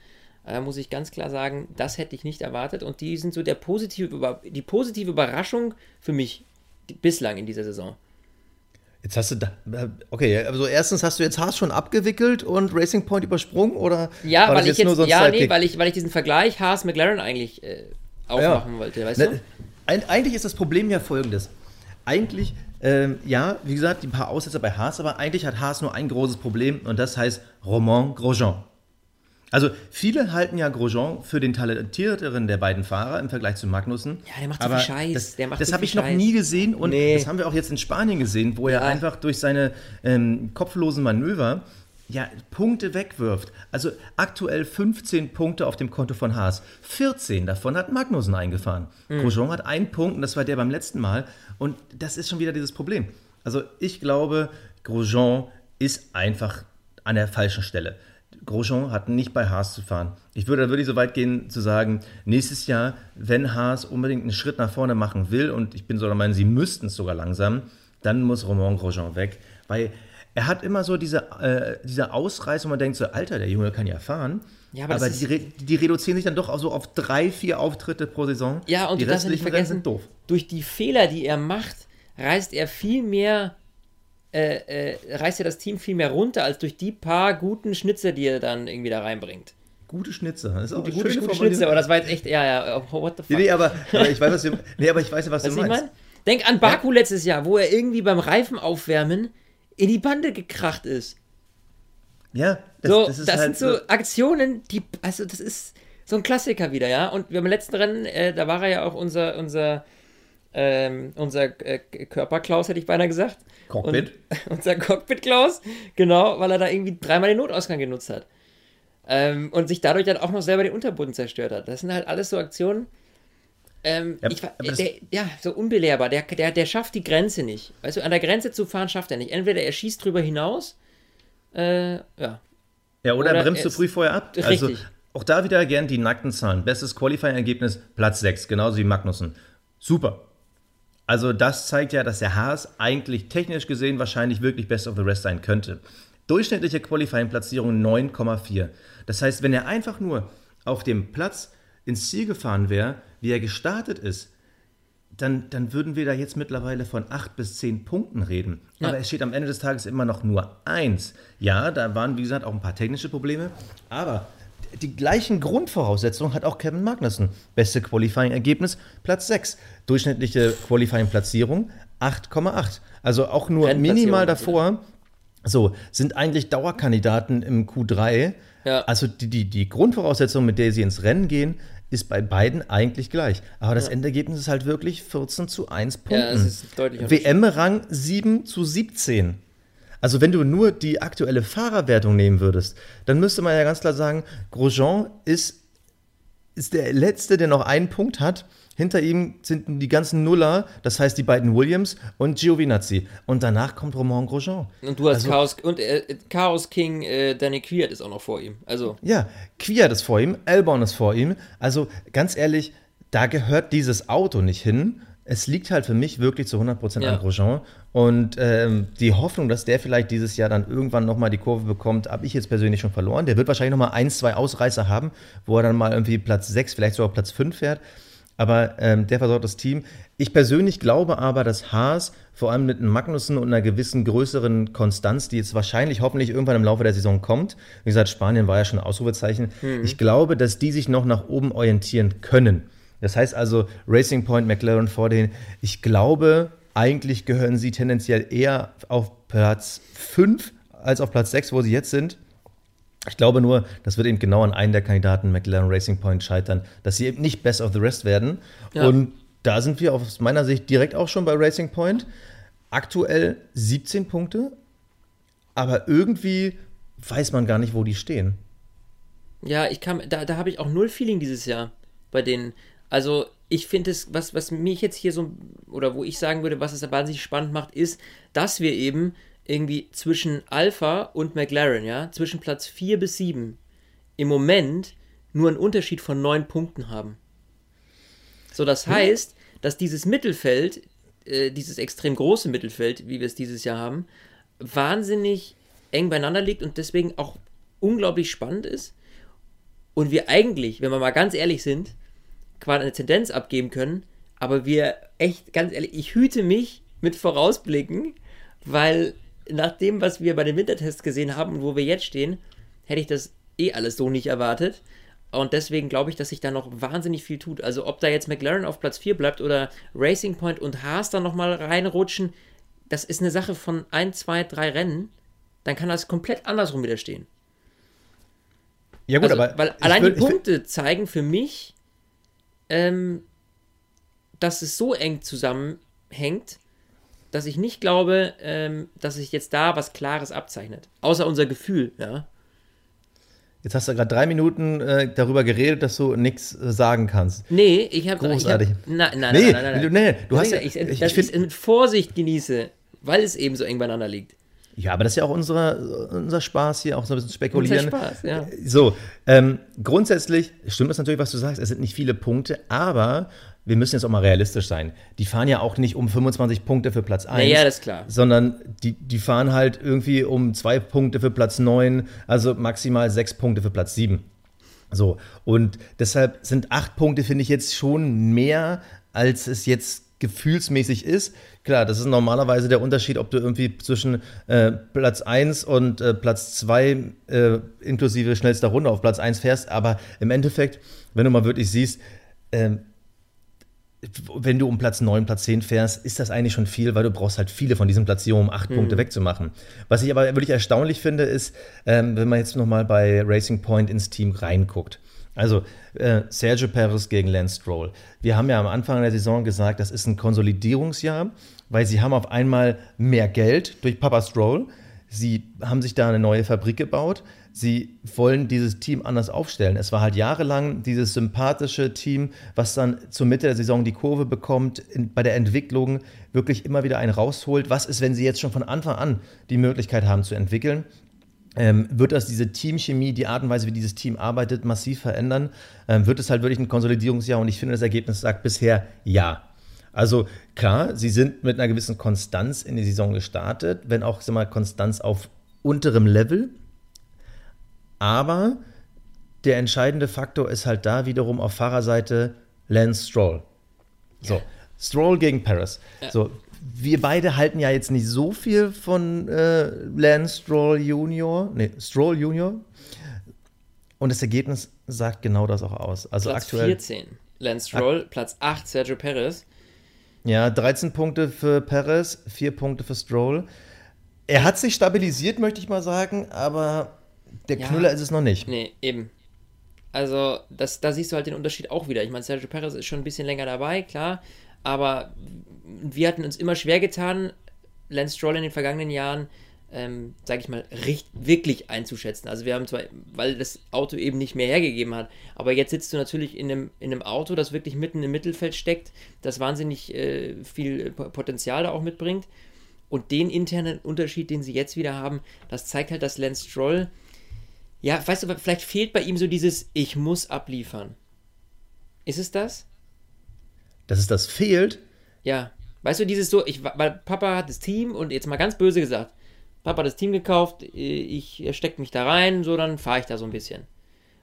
äh, muss ich ganz klar sagen, das hätte ich nicht erwartet. Und die sind so der positive, die positive Überraschung für mich bislang in dieser Saison. Jetzt hast du da, äh, okay, also erstens hast du jetzt Haas schon abgewickelt und Racing Point übersprungen oder ja, weil ich jetzt, jetzt so ja, nee, weil ich, weil ich diesen Vergleich Haas McLaren eigentlich äh, aufmachen ja. wollte, weißt ne, du? Eigentlich ist das Problem ja folgendes. Eigentlich ähm, ja, wie gesagt, die paar Aussetzer bei Haas, aber eigentlich hat Haas nur ein großes Problem und das heißt Romain Grosjean. Also viele halten ja Grosjean für den talentierteren der beiden Fahrer im Vergleich zu Magnussen. Ja, der macht so viel Scheiß. Das, das habe ich noch nie gesehen und nee. das haben wir auch jetzt in Spanien gesehen, wo er einfach durch seine ähm, kopflosen Manöver ja, Punkte wegwirft. Also aktuell 15 Punkte auf dem Konto von Haas. 14 davon hat Magnussen eingefahren. Mhm. Grosjean hat einen Punkt und das war der beim letzten Mal. Und das ist schon wieder dieses Problem. Also ich glaube, Grosjean ist einfach an der falschen Stelle. Grosjean hat nicht bei Haas zu fahren. Ich würde da wirklich so weit gehen zu sagen, nächstes Jahr, wenn Haas unbedingt einen Schritt nach vorne machen will, und ich bin so der Meinung, sie müssten es sogar langsam, dann muss Romain Grosjean weg, weil er hat immer so diese, äh, diese Ausreißer, man denkt so, Alter, der Junge kann ja fahren. Ja, aber, aber die, die, reduzieren sich dann doch auch so auf drei, vier Auftritte pro Saison. Ja, und die du nicht vergessen, sind doof. durch die Fehler, die er macht, reißt er viel mehr, äh, äh, reißt er das Team viel mehr runter, als durch die paar guten Schnitzer, die er dann irgendwie da reinbringt. Gute Schnitzer. Das ist auch gute, gute, Schnitzer, aber das war jetzt echt, ja, ja, oh, what the fuck. Nee, nee, aber, aber ich weiß, was du, [LAUGHS] nee, aber ich weiß was, was du meinst. Ich mein? Denk an Baku ja. letztes Jahr, wo er irgendwie beim Reifen aufwärmen in die Bande gekracht ist. Ja, das, so, das, das halt sind so, so Aktionen, die, also das ist so ein Klassiker wieder, ja. Und wir haben im letzten Rennen, äh, da war er ja auch unser, unser, ähm, unser äh, Körperklaus, hätte ich beinahe gesagt. Cockpit. Und, [LAUGHS] unser Cockpit-Klaus, genau, weil er da irgendwie dreimal den Notausgang genutzt hat. Ähm, und sich dadurch dann auch noch selber den Unterboden zerstört hat. Das sind halt alles so Aktionen. Ähm, ja, ich, der, ja, so unbelehrbar. Der, der, der schafft die Grenze nicht. Weißt du, an der Grenze zu fahren schafft er nicht. Entweder er schießt drüber hinaus, äh, ja. Ja, oder, oder er bremst zu früh vorher ab. Richtig. Also, auch da wieder gern die nackten Zahlen. Bestes Qualifying-Ergebnis, Platz 6, genauso wie Magnussen. Super. Also das zeigt ja, dass der Haas eigentlich technisch gesehen wahrscheinlich wirklich Best of the Rest sein könnte. Durchschnittliche Qualifying-Platzierung 9,4. Das heißt, wenn er einfach nur auf dem Platz ins Ziel gefahren wäre, wie er gestartet ist, dann, dann würden wir da jetzt mittlerweile von acht bis zehn Punkten reden. Ja. Aber es steht am Ende des Tages immer noch nur eins. Ja, da waren, wie gesagt, auch ein paar technische Probleme. Aber die gleichen Grundvoraussetzungen hat auch Kevin Magnussen. Beste Qualifying-Ergebnis, Platz 6. Durchschnittliche Qualifying-Platzierung, 8,8. Also auch nur minimal davor. So, sind eigentlich Dauerkandidaten im Q3. Ja. Also die, die, die Grundvoraussetzung, mit der sie ins Rennen gehen, ist bei beiden eigentlich gleich. Aber das ja. Endergebnis ist halt wirklich 14 zu 1 Punkten. Ja, WM-Rang 7 zu 17. Also wenn du nur die aktuelle Fahrerwertung nehmen würdest, dann müsste man ja ganz klar sagen, Grosjean ist, ist der Letzte, der noch einen Punkt hat hinter ihm sind die ganzen Nuller, das heißt die beiden Williams und Giovinazzi. Und danach kommt Romain Grosjean. Und du hast also, Chaos und äh, Chaos King äh, Danny Quiert ist auch noch vor ihm. Also ja, Quiert ist vor ihm, Elborn ist vor ihm. Also ganz ehrlich, da gehört dieses Auto nicht hin. es liegt halt für mich wirklich zu 100% ja. an Grosjean. Und ähm, die Hoffnung, dass der vielleicht dieses Jahr dann irgendwann nochmal die Kurve bekommt, habe ich jetzt persönlich schon verloren. Der wird wahrscheinlich nochmal ein, zwei Ausreißer haben, wo er dann mal irgendwie Platz 6, vielleicht sogar Platz 5 fährt. Aber ähm, der versorgt das Team. Ich persönlich glaube aber, dass Haas vor allem mit einem Magnussen und einer gewissen größeren Konstanz, die jetzt wahrscheinlich hoffentlich irgendwann im Laufe der Saison kommt, wie gesagt, Spanien war ja schon ein Ausrufezeichen, mhm. ich glaube, dass die sich noch nach oben orientieren können. Das heißt also, Racing Point, McLaren vor denen, ich glaube, eigentlich gehören sie tendenziell eher auf Platz 5 als auf Platz 6, wo sie jetzt sind. Ich glaube nur, das wird eben genau an einen der Kandidaten McLaren Racing Point scheitern, dass sie eben nicht Best of the Rest werden. Ja. Und da sind wir aus meiner Sicht direkt auch schon bei Racing Point. Aktuell 17 Punkte, aber irgendwie weiß man gar nicht, wo die stehen. Ja, ich kam, da, da habe ich auch null Feeling dieses Jahr bei denen. Also ich finde es, was, was mich jetzt hier so, oder wo ich sagen würde, was es da wahnsinnig spannend macht, ist, dass wir eben irgendwie zwischen Alpha und McLaren, ja, zwischen Platz 4 bis 7 im Moment nur einen Unterschied von 9 Punkten haben. So, das heißt, dass dieses Mittelfeld, äh, dieses extrem große Mittelfeld, wie wir es dieses Jahr haben, wahnsinnig eng beieinander liegt und deswegen auch unglaublich spannend ist. Und wir eigentlich, wenn wir mal ganz ehrlich sind, quasi eine Tendenz abgeben können, aber wir echt, ganz ehrlich, ich hüte mich mit Vorausblicken, weil nach dem, was wir bei den Wintertests gesehen haben und wo wir jetzt stehen, hätte ich das eh alles so nicht erwartet. Und deswegen glaube ich, dass sich da noch wahnsinnig viel tut. Also ob da jetzt McLaren auf Platz 4 bleibt oder Racing Point und Haas da nochmal reinrutschen, das ist eine Sache von 1, 2, 3 Rennen. Dann kann das komplett andersrum wieder stehen. Ja gut, also, aber... Weil allein will, die Punkte zeigen für mich, ähm, dass es so eng zusammenhängt, dass ich nicht glaube, ähm, dass sich jetzt da was Klares abzeichnet. Außer unser Gefühl, ja. Jetzt hast du gerade drei Minuten äh, darüber geredet, dass du nichts äh, sagen kannst. Nee, ich habe. Großartig. Ich hab, nein, nein, nee, nein, nein, nein, nee, du hast ja, ich, ich, dass ich, ich mit Vorsicht genieße, weil es eben so eng beieinander liegt. Ja, aber das ist ja auch unsere, unser Spaß hier, auch so ein bisschen spekulieren. Unser Spaß, ja. So, ähm, grundsätzlich stimmt das natürlich, was du sagst. Es sind nicht viele Punkte, aber wir müssen jetzt auch mal realistisch sein. Die fahren ja auch nicht um 25 Punkte für Platz 1. Ja, das ist klar. Sondern die, die fahren halt irgendwie um zwei Punkte für Platz 9, also maximal sechs Punkte für Platz 7. So, und deshalb sind acht Punkte, finde ich, jetzt schon mehr, als es jetzt gefühlsmäßig ist. Klar, das ist normalerweise der Unterschied, ob du irgendwie zwischen äh, Platz 1 und äh, Platz 2 äh, inklusive schnellster Runde auf Platz 1 fährst, aber im Endeffekt, wenn du mal wirklich siehst, ähm, wenn du um Platz 9, Platz 10 fährst, ist das eigentlich schon viel, weil du brauchst halt viele von diesen Platzierungen, um acht mhm. Punkte wegzumachen. Was ich aber wirklich erstaunlich finde, ist, ähm, wenn man jetzt nochmal bei Racing Point ins Team reinguckt. Also äh, Sergio Perez gegen Lance Stroll. Wir haben ja am Anfang der Saison gesagt, das ist ein Konsolidierungsjahr, weil sie haben auf einmal mehr Geld durch Papa Stroll. Sie haben sich da eine neue Fabrik gebaut sie wollen dieses Team anders aufstellen. Es war halt jahrelang dieses sympathische Team, was dann zur Mitte der Saison die Kurve bekommt, in, bei der Entwicklung wirklich immer wieder einen rausholt. Was ist, wenn sie jetzt schon von Anfang an die Möglichkeit haben zu entwickeln? Ähm, wird das diese Teamchemie, die Art und Weise, wie dieses Team arbeitet, massiv verändern? Ähm, wird es halt wirklich ein Konsolidierungsjahr? Und ich finde, das Ergebnis sagt bisher ja. Also klar, sie sind mit einer gewissen Konstanz in die Saison gestartet, wenn auch sag mal, Konstanz auf unterem Level. Aber der entscheidende Faktor ist halt da wiederum auf Fahrerseite Lance Stroll. So. Stroll gegen Paris. Ja. So, wir beide halten ja jetzt nicht so viel von äh, Lance Stroll Junior, nee, Stroll Junior. Und das Ergebnis sagt genau das auch aus. Also Platz aktuell 14 Lance Stroll, Platz 8 Sergio Perez. Ja, 13 Punkte für Perez, 4 Punkte für Stroll. Er hat sich stabilisiert, möchte ich mal sagen, aber der ja, Knüller ist es noch nicht. Nee, eben. Also, das, da siehst du halt den Unterschied auch wieder. Ich meine, Sergio Perez ist schon ein bisschen länger dabei, klar. Aber wir hatten uns immer schwer getan, Lance Stroll in den vergangenen Jahren, ähm, sage ich mal, richt, wirklich einzuschätzen. Also wir haben zwar, weil das Auto eben nicht mehr hergegeben hat, aber jetzt sitzt du natürlich in einem, in einem Auto, das wirklich mitten im Mittelfeld steckt, das wahnsinnig äh, viel Potenzial da auch mitbringt. Und den internen Unterschied, den sie jetzt wieder haben, das zeigt halt, dass Lance Stroll ja, weißt du, vielleicht fehlt bei ihm so dieses Ich muss abliefern. Ist es das? Dass es das fehlt? Ja. Weißt du, dieses so, ich, weil Papa hat das Team und jetzt mal ganz böse gesagt, Papa hat das Team gekauft, ich stecke mich da rein, so dann fahre ich da so ein bisschen.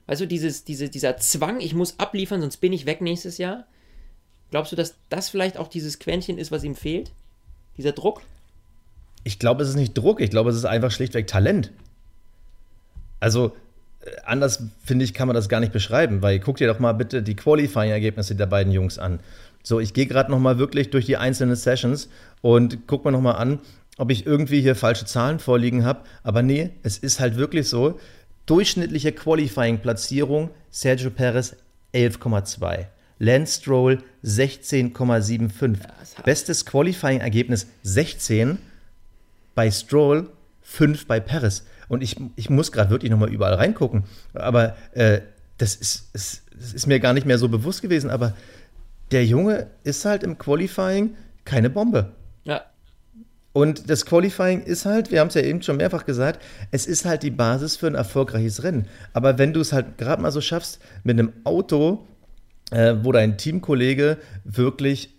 Weißt du, dieses, diese, dieser Zwang, ich muss abliefern, sonst bin ich weg nächstes Jahr. Glaubst du, dass das vielleicht auch dieses Quäntchen ist, was ihm fehlt? Dieser Druck? Ich glaube, es ist nicht Druck, ich glaube, es ist einfach schlichtweg Talent. Also, äh, anders finde ich, kann man das gar nicht beschreiben, weil guck dir doch mal bitte die Qualifying-Ergebnisse der beiden Jungs an. So, ich gehe gerade noch mal wirklich durch die einzelnen Sessions und guck mir noch mal an, ob ich irgendwie hier falsche Zahlen vorliegen habe. Aber nee, es ist halt wirklich so. Durchschnittliche Qualifying-Platzierung Sergio Perez 11,2. Lance Stroll 16,75. Ja, Bestes Qualifying-Ergebnis 16 bei Stroll, 5 bei Perez. Und ich, ich muss gerade wirklich nochmal überall reingucken. Aber äh, das, ist, ist, das ist mir gar nicht mehr so bewusst gewesen. Aber der Junge ist halt im Qualifying keine Bombe. Ja. Und das Qualifying ist halt, wir haben es ja eben schon mehrfach gesagt, es ist halt die Basis für ein erfolgreiches Rennen. Aber wenn du es halt gerade mal so schaffst, mit einem Auto, äh, wo dein Teamkollege wirklich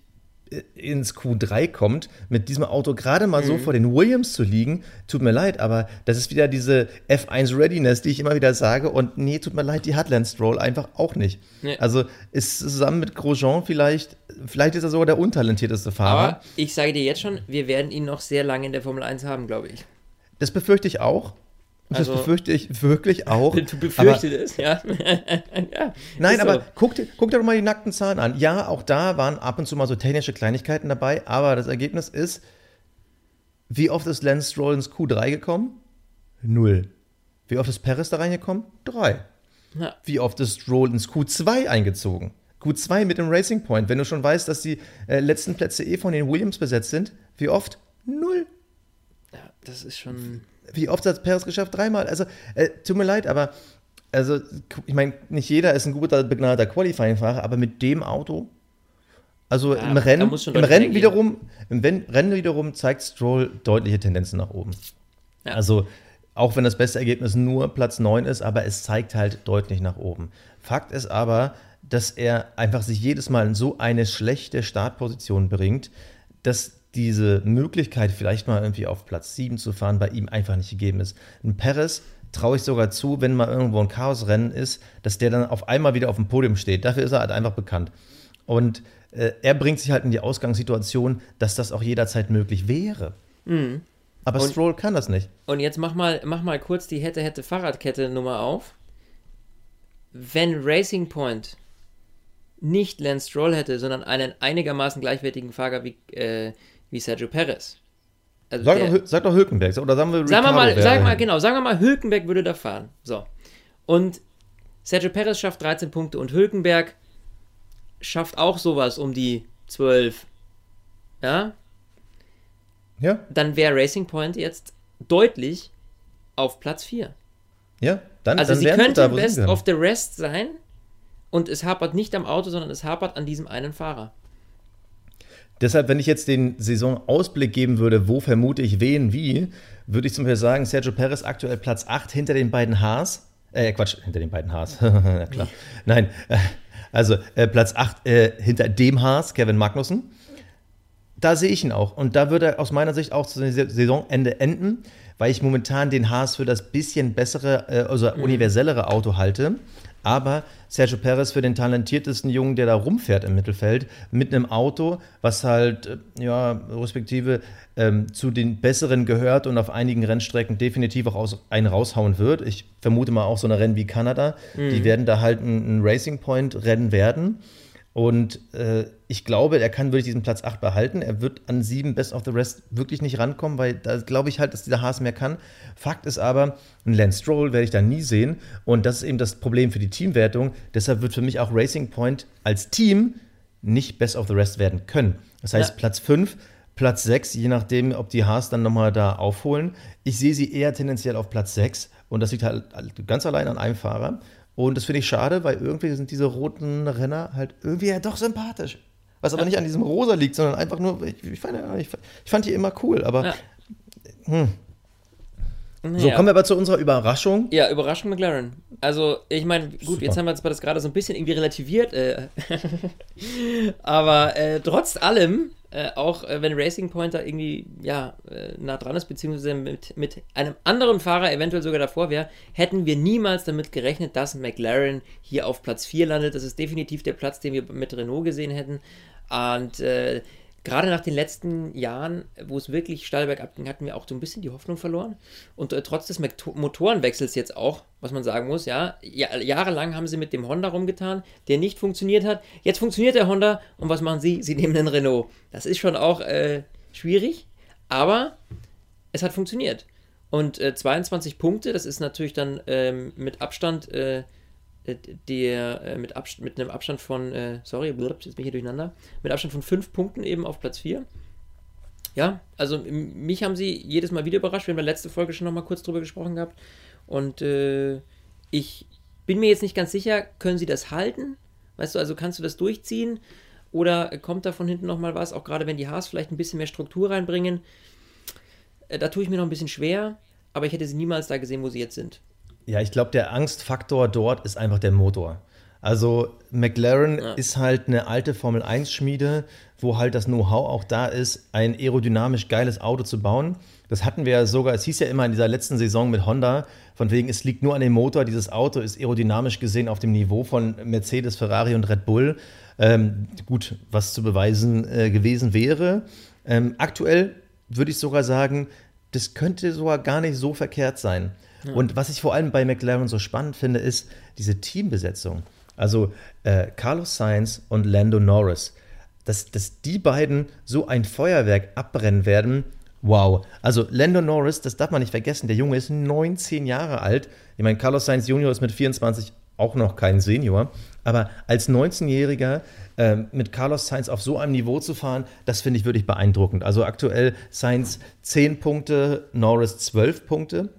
ins Q3 kommt, mit diesem Auto gerade mal mhm. so vor den Williams zu liegen, tut mir leid, aber das ist wieder diese F1 Readiness, die ich immer wieder sage. Und nee, tut mir leid, die hat Lance Stroll einfach auch nicht. Nee. Also ist zusammen mit Grosjean vielleicht, vielleicht ist er sogar der untalentierteste Fahrer. Aber ich sage dir jetzt schon, wir werden ihn noch sehr lange in der Formel 1 haben, glaube ich. Das befürchte ich auch. Also, das befürchte ich wirklich auch. [LAUGHS] Du befürchtest es, ja. [LAUGHS] ja. Nein, aber so. guck, dir, guck dir doch mal die nackten Zahlen an. Ja, auch da waren ab und zu mal so technische Kleinigkeiten dabei, aber das Ergebnis ist, wie oft ist Lance Stroll ins Q3 gekommen? Null. Wie oft ist Perez da reingekommen? Drei. Ja. Wie oft ist Stroll ins Q2 eingezogen? Q2 mit dem Racing Point. Wenn du schon weißt, dass die äh, letzten Plätze eh von den Williams besetzt sind, wie oft? Null. Ja, das ist schon wie oft hat Perez geschafft? Dreimal. Also, äh, tut mir leid, aber also, ich meine, nicht jeder ist ein guter, begnadeter Qualifying-Fahrer, aber mit dem Auto, also ja, im Rennen, im Rennen wiederum, im Rennen wiederum zeigt Stroll deutliche Tendenzen nach oben. Ja. Also, auch wenn das beste Ergebnis nur Platz 9 ist, aber es zeigt halt deutlich nach oben. Fakt ist aber, dass er einfach sich jedes Mal in so eine schlechte Startposition bringt, dass diese Möglichkeit, vielleicht mal irgendwie auf Platz 7 zu fahren, bei ihm einfach nicht gegeben ist. Ein Perez traue ich sogar zu, wenn mal irgendwo ein Chaosrennen ist, dass der dann auf einmal wieder auf dem Podium steht. Dafür ist er halt einfach bekannt. Und äh, er bringt sich halt in die Ausgangssituation, dass das auch jederzeit möglich wäre. Mhm. Aber und, Stroll kann das nicht. Und jetzt mach mal, mach mal kurz die hätte, hätte Fahrradkette-Nummer auf. Wenn Racing Point nicht Lance Stroll hätte, sondern einen einigermaßen gleichwertigen Fahrer wie, äh, wie Sergio Perez. Also sag, der, doch, sag doch Hülkenberg, oder sagen wir Sagen wir mal, sag mal, genau, sagen wir mal, Hülkenberg würde da fahren. So. Und Sergio Perez schafft 13 Punkte und Hülkenberg schafft auch sowas um die 12. Ja? Ja. Dann wäre Racing Point jetzt deutlich auf Platz 4. Ja, dann Also dann sie könnte da, Best of the Rest sein und es hapert nicht am Auto, sondern es hapert an diesem einen Fahrer. Deshalb, wenn ich jetzt den Saisonausblick geben würde, wo vermute ich wen wie, würde ich zum Beispiel sagen, Sergio Perez aktuell Platz 8 hinter den beiden Haas. Äh, Quatsch, hinter den beiden Haas. [LAUGHS] ja, klar. Nein, äh, also äh, Platz 8 äh, hinter dem Haas, Kevin Magnussen. Da sehe ich ihn auch. Und da würde er aus meiner Sicht auch zu Saisonende enden, weil ich momentan den Haas für das bisschen bessere, äh, also mhm. universellere Auto halte aber Sergio Perez für den talentiertesten Jungen, der da rumfährt im Mittelfeld, mit einem Auto, was halt, äh, ja, respektive ähm, zu den besseren gehört und auf einigen Rennstrecken definitiv auch aus, einen raushauen wird. Ich vermute mal auch so eine Rennen wie Kanada, mhm. die werden da halt ein, ein Racing Point Rennen werden. Und äh, ich glaube, er kann wirklich diesen Platz 8 behalten. Er wird an 7 Best of the Rest wirklich nicht rankommen, weil da glaube ich halt, dass dieser Haas mehr kann. Fakt ist aber, einen Lance Stroll werde ich da nie sehen. Und das ist eben das Problem für die Teamwertung. Deshalb wird für mich auch Racing Point als Team nicht Best of the Rest werden können. Das heißt, ja. Platz 5, Platz 6, je nachdem, ob die Haas dann nochmal da aufholen. Ich sehe sie eher tendenziell auf Platz 6. Und das liegt halt ganz allein an einem Fahrer. Und das finde ich schade, weil irgendwie sind diese roten Renner halt irgendwie ja doch sympathisch. Was aber ja. nicht an diesem Rosa liegt, sondern einfach nur, ich, ich, fand, ich, ich fand die immer cool, aber ja. hm. So, ja. kommen wir aber zu unserer Überraschung. Ja, Überraschung McLaren. Also, ich meine, gut, Super. jetzt haben wir das gerade so ein bisschen irgendwie relativiert. Äh, [LAUGHS] aber äh, trotz allem, äh, auch äh, wenn Racing Pointer irgendwie ja, äh, nah dran ist, beziehungsweise mit, mit einem anderen Fahrer eventuell sogar davor wäre, hätten wir niemals damit gerechnet, dass McLaren hier auf Platz 4 landet. Das ist definitiv der Platz, den wir mit Renault gesehen hätten. Und äh, gerade nach den letzten Jahren, wo es wirklich steil bergab ging, hatten wir auch so ein bisschen die Hoffnung verloren. Und äh, trotz des Motorenwechsels jetzt auch, was man sagen muss, ja, jahrelang haben sie mit dem Honda rumgetan, der nicht funktioniert hat. Jetzt funktioniert der Honda und was machen sie? Sie nehmen den Renault. Das ist schon auch äh, schwierig, aber es hat funktioniert. Und äh, 22 Punkte, das ist natürlich dann ähm, mit Abstand äh, der äh, mit, Abst mit einem Abstand von, äh, sorry, blub, jetzt bin ich hier durcheinander, mit Abstand von fünf Punkten eben auf Platz 4. Ja, also mich haben sie jedes Mal wieder überrascht. Wir haben in der letzten Folge schon nochmal kurz drüber gesprochen gehabt. Und äh, ich bin mir jetzt nicht ganz sicher, können sie das halten? Weißt du, also kannst du das durchziehen? Oder kommt da von hinten nochmal was? Auch gerade wenn die Haas vielleicht ein bisschen mehr Struktur reinbringen. Äh, da tue ich mir noch ein bisschen schwer, aber ich hätte sie niemals da gesehen, wo sie jetzt sind. Ja, ich glaube, der Angstfaktor dort ist einfach der Motor. Also McLaren ja. ist halt eine alte Formel 1-Schmiede, wo halt das Know-how auch da ist, ein aerodynamisch geiles Auto zu bauen. Das hatten wir ja sogar, es hieß ja immer in dieser letzten Saison mit Honda, von wegen, es liegt nur an dem Motor, dieses Auto ist aerodynamisch gesehen auf dem Niveau von Mercedes, Ferrari und Red Bull. Ähm, gut, was zu beweisen äh, gewesen wäre. Ähm, aktuell würde ich sogar sagen, das könnte sogar gar nicht so verkehrt sein. Und was ich vor allem bei McLaren so spannend finde, ist diese Teambesetzung. Also äh, Carlos Sainz und Lando Norris. Dass, dass die beiden so ein Feuerwerk abbrennen werden, wow. Also Lando Norris, das darf man nicht vergessen, der Junge ist 19 Jahre alt. Ich meine, Carlos Sainz Junior ist mit 24 auch noch kein Senior. Aber als 19-Jähriger äh, mit Carlos Sainz auf so einem Niveau zu fahren, das finde ich wirklich beeindruckend. Also aktuell Sainz 10 Punkte, Norris 12 Punkte.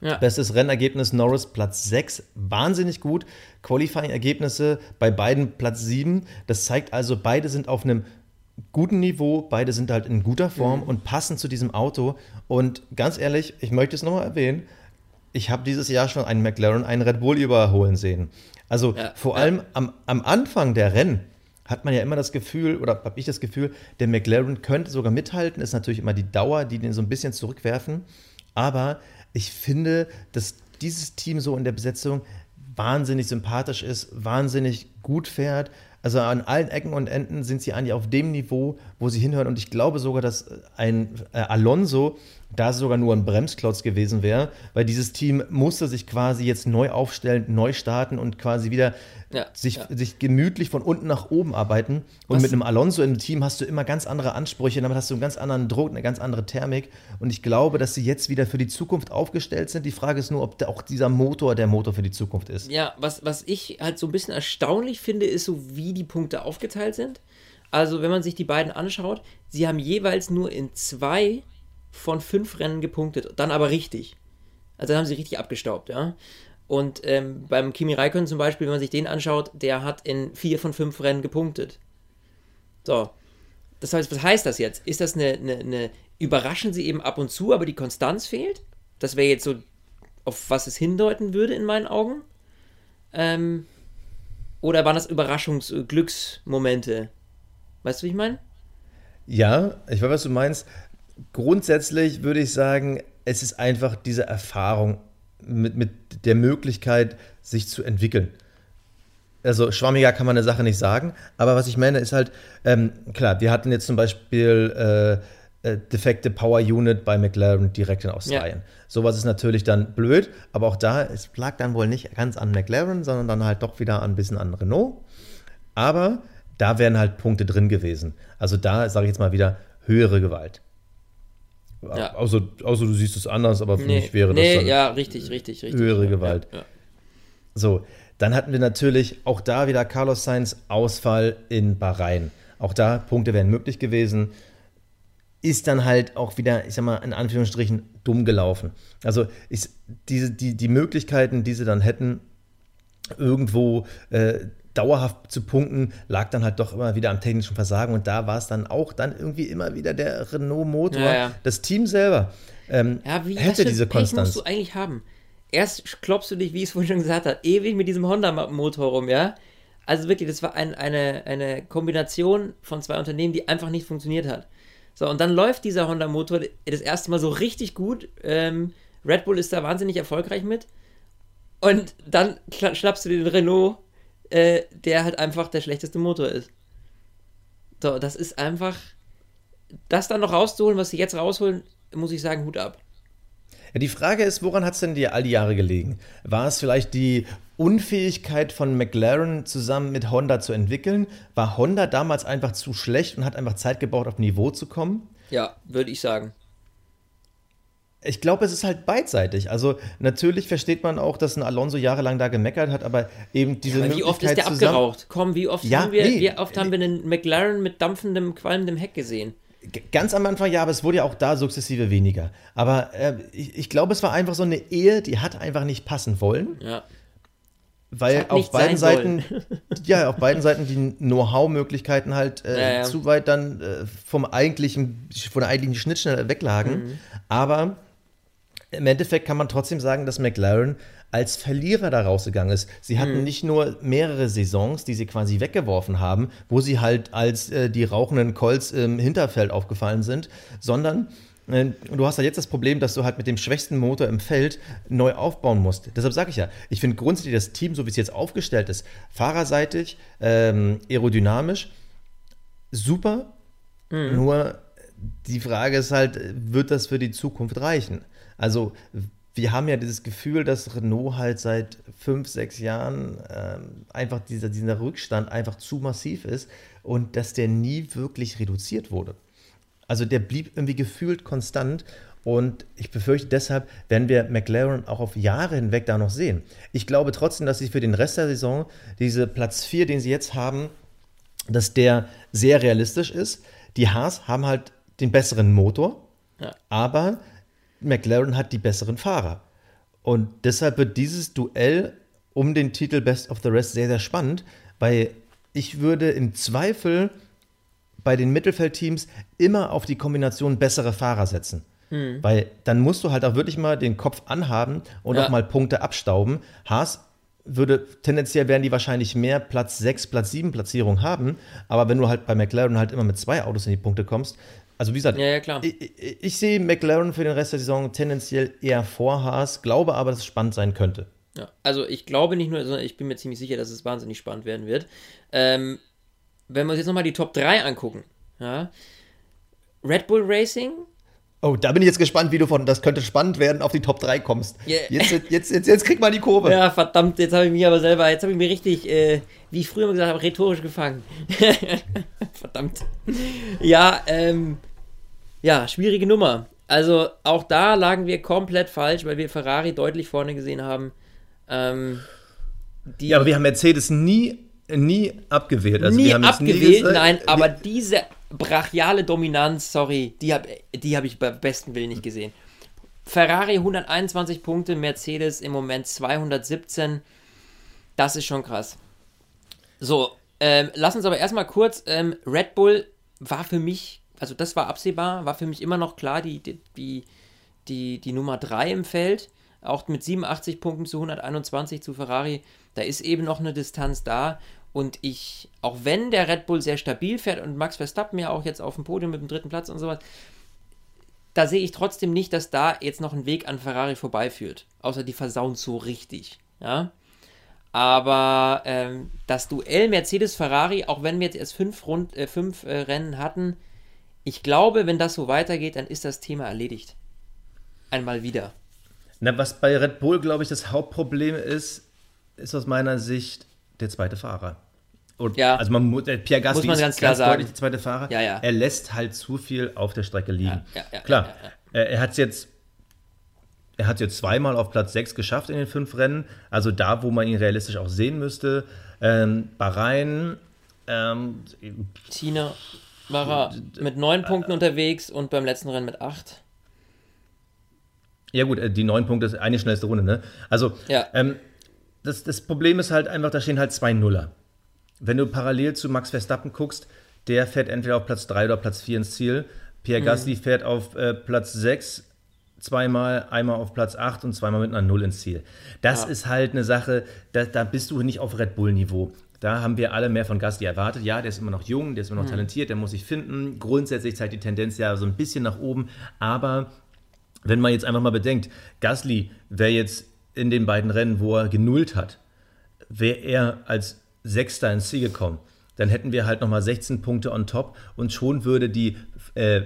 Ja. Bestes Rennergebnis Norris Platz 6, wahnsinnig gut. Qualifying-Ergebnisse bei beiden Platz 7. Das zeigt also, beide sind auf einem guten Niveau, beide sind halt in guter Form mhm. und passen zu diesem Auto. Und ganz ehrlich, ich möchte es nochmal erwähnen, ich habe dieses Jahr schon einen McLaren, einen Red Bull überholen sehen. Also ja, vor allem am, am Anfang der Rennen hat man ja immer das Gefühl, oder habe ich das Gefühl, der McLaren könnte sogar mithalten, ist natürlich immer die Dauer, die den so ein bisschen zurückwerfen. Aber ich finde, dass dieses Team so in der Besetzung wahnsinnig sympathisch ist, wahnsinnig gut fährt. Also an allen Ecken und Enden sind sie eigentlich auf dem Niveau, wo sie hinhören. Und ich glaube sogar, dass ein äh, Alonso da sogar nur ein Bremsklotz gewesen wäre, weil dieses Team musste sich quasi jetzt neu aufstellen, neu starten und quasi wieder ja, sich, ja. sich gemütlich von unten nach oben arbeiten. Und Was? mit einem Alonso im Team hast du immer ganz andere Ansprüche, damit hast du einen ganz anderen Druck, eine ganz andere Thermik. Und ich glaube, dass sie jetzt wieder für die Zukunft aufgestellt sind. Die Frage ist nur, ob auch dieser Motor der Motor für die Zukunft ist. Ja, was, was ich halt so ein bisschen erstaunlich finde, ist so, wie die Punkte aufgeteilt sind. Also, wenn man sich die beiden anschaut, sie haben jeweils nur in zwei von fünf Rennen gepunktet, dann aber richtig. Also dann haben sie richtig abgestaubt, ja. Und ähm, beim Kimi Raikkonen zum Beispiel, wenn man sich den anschaut, der hat in vier von fünf Rennen gepunktet. So. Das heißt, was heißt das jetzt? Ist das eine, eine, eine überraschen sie eben ab und zu, aber die Konstanz fehlt? Das wäre jetzt so, auf was es hindeuten würde in meinen Augen. Ähm, oder waren das Überraschungs-Glücksmomente? Weißt du, wie ich meine? Ja, ich weiß, was du meinst. Grundsätzlich würde ich sagen, es ist einfach diese Erfahrung mit, mit der Möglichkeit, sich zu entwickeln. Also schwammiger kann man eine Sache nicht sagen, aber was ich meine ist halt, ähm, klar, wir hatten jetzt zum Beispiel äh, äh, defekte Power Unit bei McLaren direkt in Australien. Ja. Sowas ist natürlich dann blöd, aber auch da, es lag dann wohl nicht ganz an McLaren, sondern dann halt doch wieder ein bisschen an Renault. Aber da wären halt Punkte drin gewesen. Also da sage ich jetzt mal wieder höhere Gewalt. Ja. Außer, außer du siehst es anders, aber für nee, mich wäre nee, das dann ja, richtig, richtig, richtig. höhere ja, Gewalt. Ja, so, dann hatten wir natürlich auch da wieder Carlos Sainz Ausfall in Bahrain. Auch da Punkte wären möglich gewesen. Ist dann halt auch wieder, ich sag mal, in Anführungsstrichen dumm gelaufen. Also ist diese, die, die Möglichkeiten, die sie dann hätten, irgendwo äh, dauerhaft zu punkten, lag dann halt doch immer wieder am technischen Versagen und da war es dann auch dann irgendwie immer wieder der Renault-Motor. Ja, ja. Das Team selber ähm, ja, wie, hätte diese Konstanz. musst du eigentlich haben? Erst klopfst du dich, wie ich es vorhin schon gesagt habe, ewig mit diesem Honda-Motor rum, ja? Also wirklich, das war ein, eine, eine Kombination von zwei Unternehmen, die einfach nicht funktioniert hat. So, und dann läuft dieser Honda-Motor das erste Mal so richtig gut. Ähm, Red Bull ist da wahnsinnig erfolgreich mit. Und dann schnappst du den Renault, äh, der halt einfach der schlechteste Motor ist. So, das ist einfach. Das dann noch rauszuholen, was sie jetzt rausholen, muss ich sagen, Hut ab. Ja, die Frage ist, woran hat es denn dir all die Jahre gelegen? War es vielleicht die Unfähigkeit von McLaren zusammen mit Honda zu entwickeln? War Honda damals einfach zu schlecht und hat einfach Zeit gebraucht, auf Niveau zu kommen? Ja, würde ich sagen. Ich glaube, es ist halt beidseitig. Also natürlich versteht man auch, dass ein Alonso jahrelang da gemeckert hat, aber eben diese ja, Wie oft ist der abgeraucht? Komm, wie oft ja, haben wir, nee, wie oft haben wir einen McLaren mit dampfendem, qualmendem Heck gesehen? Ganz am Anfang ja, aber es wurde ja auch da sukzessive weniger. Aber äh, ich, ich glaube, es war einfach so eine Ehe, die hat einfach nicht passen wollen. Ja. Weil auf beiden Seiten, [LAUGHS] ja, auf beiden Seiten die Know-how-Möglichkeiten halt äh, ja, ja. zu weit dann äh, vom eigentlichen, von der eigentlichen Schnittstelle weglagen. Mhm. Aber im Endeffekt kann man trotzdem sagen, dass McLaren als Verlierer da rausgegangen ist. Sie hatten mhm. nicht nur mehrere Saisons, die sie quasi weggeworfen haben, wo sie halt als äh, die rauchenden Colts im Hinterfeld aufgefallen sind, sondern äh, Du hast ja halt jetzt das Problem, dass du halt mit dem schwächsten Motor im Feld neu aufbauen musst. Deshalb sage ich ja, ich finde grundsätzlich das Team, so wie es jetzt aufgestellt ist, fahrerseitig, ähm, aerodynamisch, super. Mhm. Nur die Frage ist halt, wird das für die Zukunft reichen? Also wir haben ja dieses Gefühl, dass Renault halt seit fünf, sechs Jahren ähm, einfach dieser, dieser Rückstand einfach zu massiv ist und dass der nie wirklich reduziert wurde. Also der blieb irgendwie gefühlt konstant und ich befürchte deshalb werden wir McLaren auch auf Jahre hinweg da noch sehen. Ich glaube trotzdem, dass sie für den Rest der Saison diese Platz 4, den sie jetzt haben, dass der sehr realistisch ist. Die Haas haben halt den besseren Motor, ja. aber McLaren hat die besseren Fahrer. Und deshalb wird dieses Duell um den Titel Best of the Rest sehr, sehr spannend, weil ich würde im Zweifel bei den Mittelfeldteams immer auf die Kombination bessere Fahrer setzen. Hm. Weil dann musst du halt auch wirklich mal den Kopf anhaben und ja. auch mal Punkte abstauben. Haas würde, tendenziell werden die wahrscheinlich mehr Platz 6, Platz 7 Platzierung haben, aber wenn du halt bei McLaren halt immer mit zwei Autos in die Punkte kommst, also wie gesagt, ja, ja, ich, ich, ich, sehe McLaren für den Rest der Saison tendenziell eher vor Haas, glaube aber, dass es spannend sein könnte. Ja, also ich glaube nicht nur, sondern ich bin mir ziemlich sicher, dass es wahnsinnig spannend werden wird. Ähm, wenn wir uns jetzt nochmal die Top 3 angucken, ja, Red Bull Racing. Oh, da bin ich jetzt gespannt, wie du von das könnte spannend werden auf die Top 3 kommst. Yeah. Jetzt, jetzt, jetzt, jetzt krieg mal die Kurve. Ja, verdammt, jetzt habe ich mich aber selber, jetzt habe ich mir richtig, äh, wie ich früher mal gesagt habe, rhetorisch gefangen. [LAUGHS] verdammt. Ja, ähm, ja, schwierige Nummer. Also auch da lagen wir komplett falsch, weil wir Ferrari deutlich vorne gesehen haben. Ähm, ja, aber wir haben Mercedes nie, nie abgewählt. Also nie abgewählt, nie nein, aber diese brachiale Dominanz, sorry, die habe die hab ich beim besten Willen nicht gesehen. Ferrari 121 Punkte, Mercedes im Moment 217. Das ist schon krass. So, ähm, lass uns aber erstmal kurz, ähm, Red Bull war für mich also das war absehbar, war für mich immer noch klar die, die, die, die, Nummer 3 im Feld. Auch mit 87 Punkten zu 121 zu Ferrari, da ist eben noch eine Distanz da. Und ich, auch wenn der Red Bull sehr stabil fährt und Max Verstappen ja auch jetzt auf dem Podium mit dem dritten Platz und sowas, da sehe ich trotzdem nicht, dass da jetzt noch ein Weg an Ferrari vorbeiführt. Außer die versauen so richtig. Ja. Aber ähm, das Duell Mercedes-Ferrari, auch wenn wir jetzt erst fünf, Rund, äh, fünf äh, Rennen hatten, ich glaube, wenn das so weitergeht, dann ist das Thema erledigt. Einmal wieder. Na, was bei Red Bull, glaube ich, das Hauptproblem ist, ist aus meiner Sicht der zweite Fahrer. Und, ja. Also man muss, Pierre Gasly muss man ganz klar ganz sagen. deutlich der zweite Fahrer. Ja, ja. Er lässt halt zu viel auf der Strecke liegen. Ja, ja, klar, er hat es jetzt er hat jetzt zweimal auf Platz 6 geschafft in den fünf Rennen. Also da, wo man ihn realistisch auch sehen müsste. Ähm, Bahrain, ähm, China war er mit neun Punkten unterwegs und beim letzten Rennen mit acht. Ja, gut, äh, die neun Punkte ist eine schnellste Runde, ne? Also, ja. ähm, das, das Problem ist halt einfach, da stehen halt zwei Nuller. Wenn du parallel zu Max Verstappen guckst, der fährt entweder auf Platz 3 oder Platz 4 ins Ziel. Pierre mhm. Gasly fährt auf äh, Platz 6 zweimal, einmal auf Platz 8 und zweimal mit einer Null ins Ziel. Das ja. ist halt eine Sache, da, da bist du nicht auf Red Bull-Niveau. Da haben wir alle mehr von Gasly erwartet. Ja, der ist immer noch jung, der ist immer noch mhm. talentiert, der muss sich finden. Grundsätzlich zeigt die Tendenz ja so ein bisschen nach oben. Aber wenn man jetzt einfach mal bedenkt, Gasly wäre jetzt in den beiden Rennen, wo er genullt hat, wäre er als Sechster ins Ziel gekommen, dann hätten wir halt nochmal 16 Punkte on top und schon würde die äh,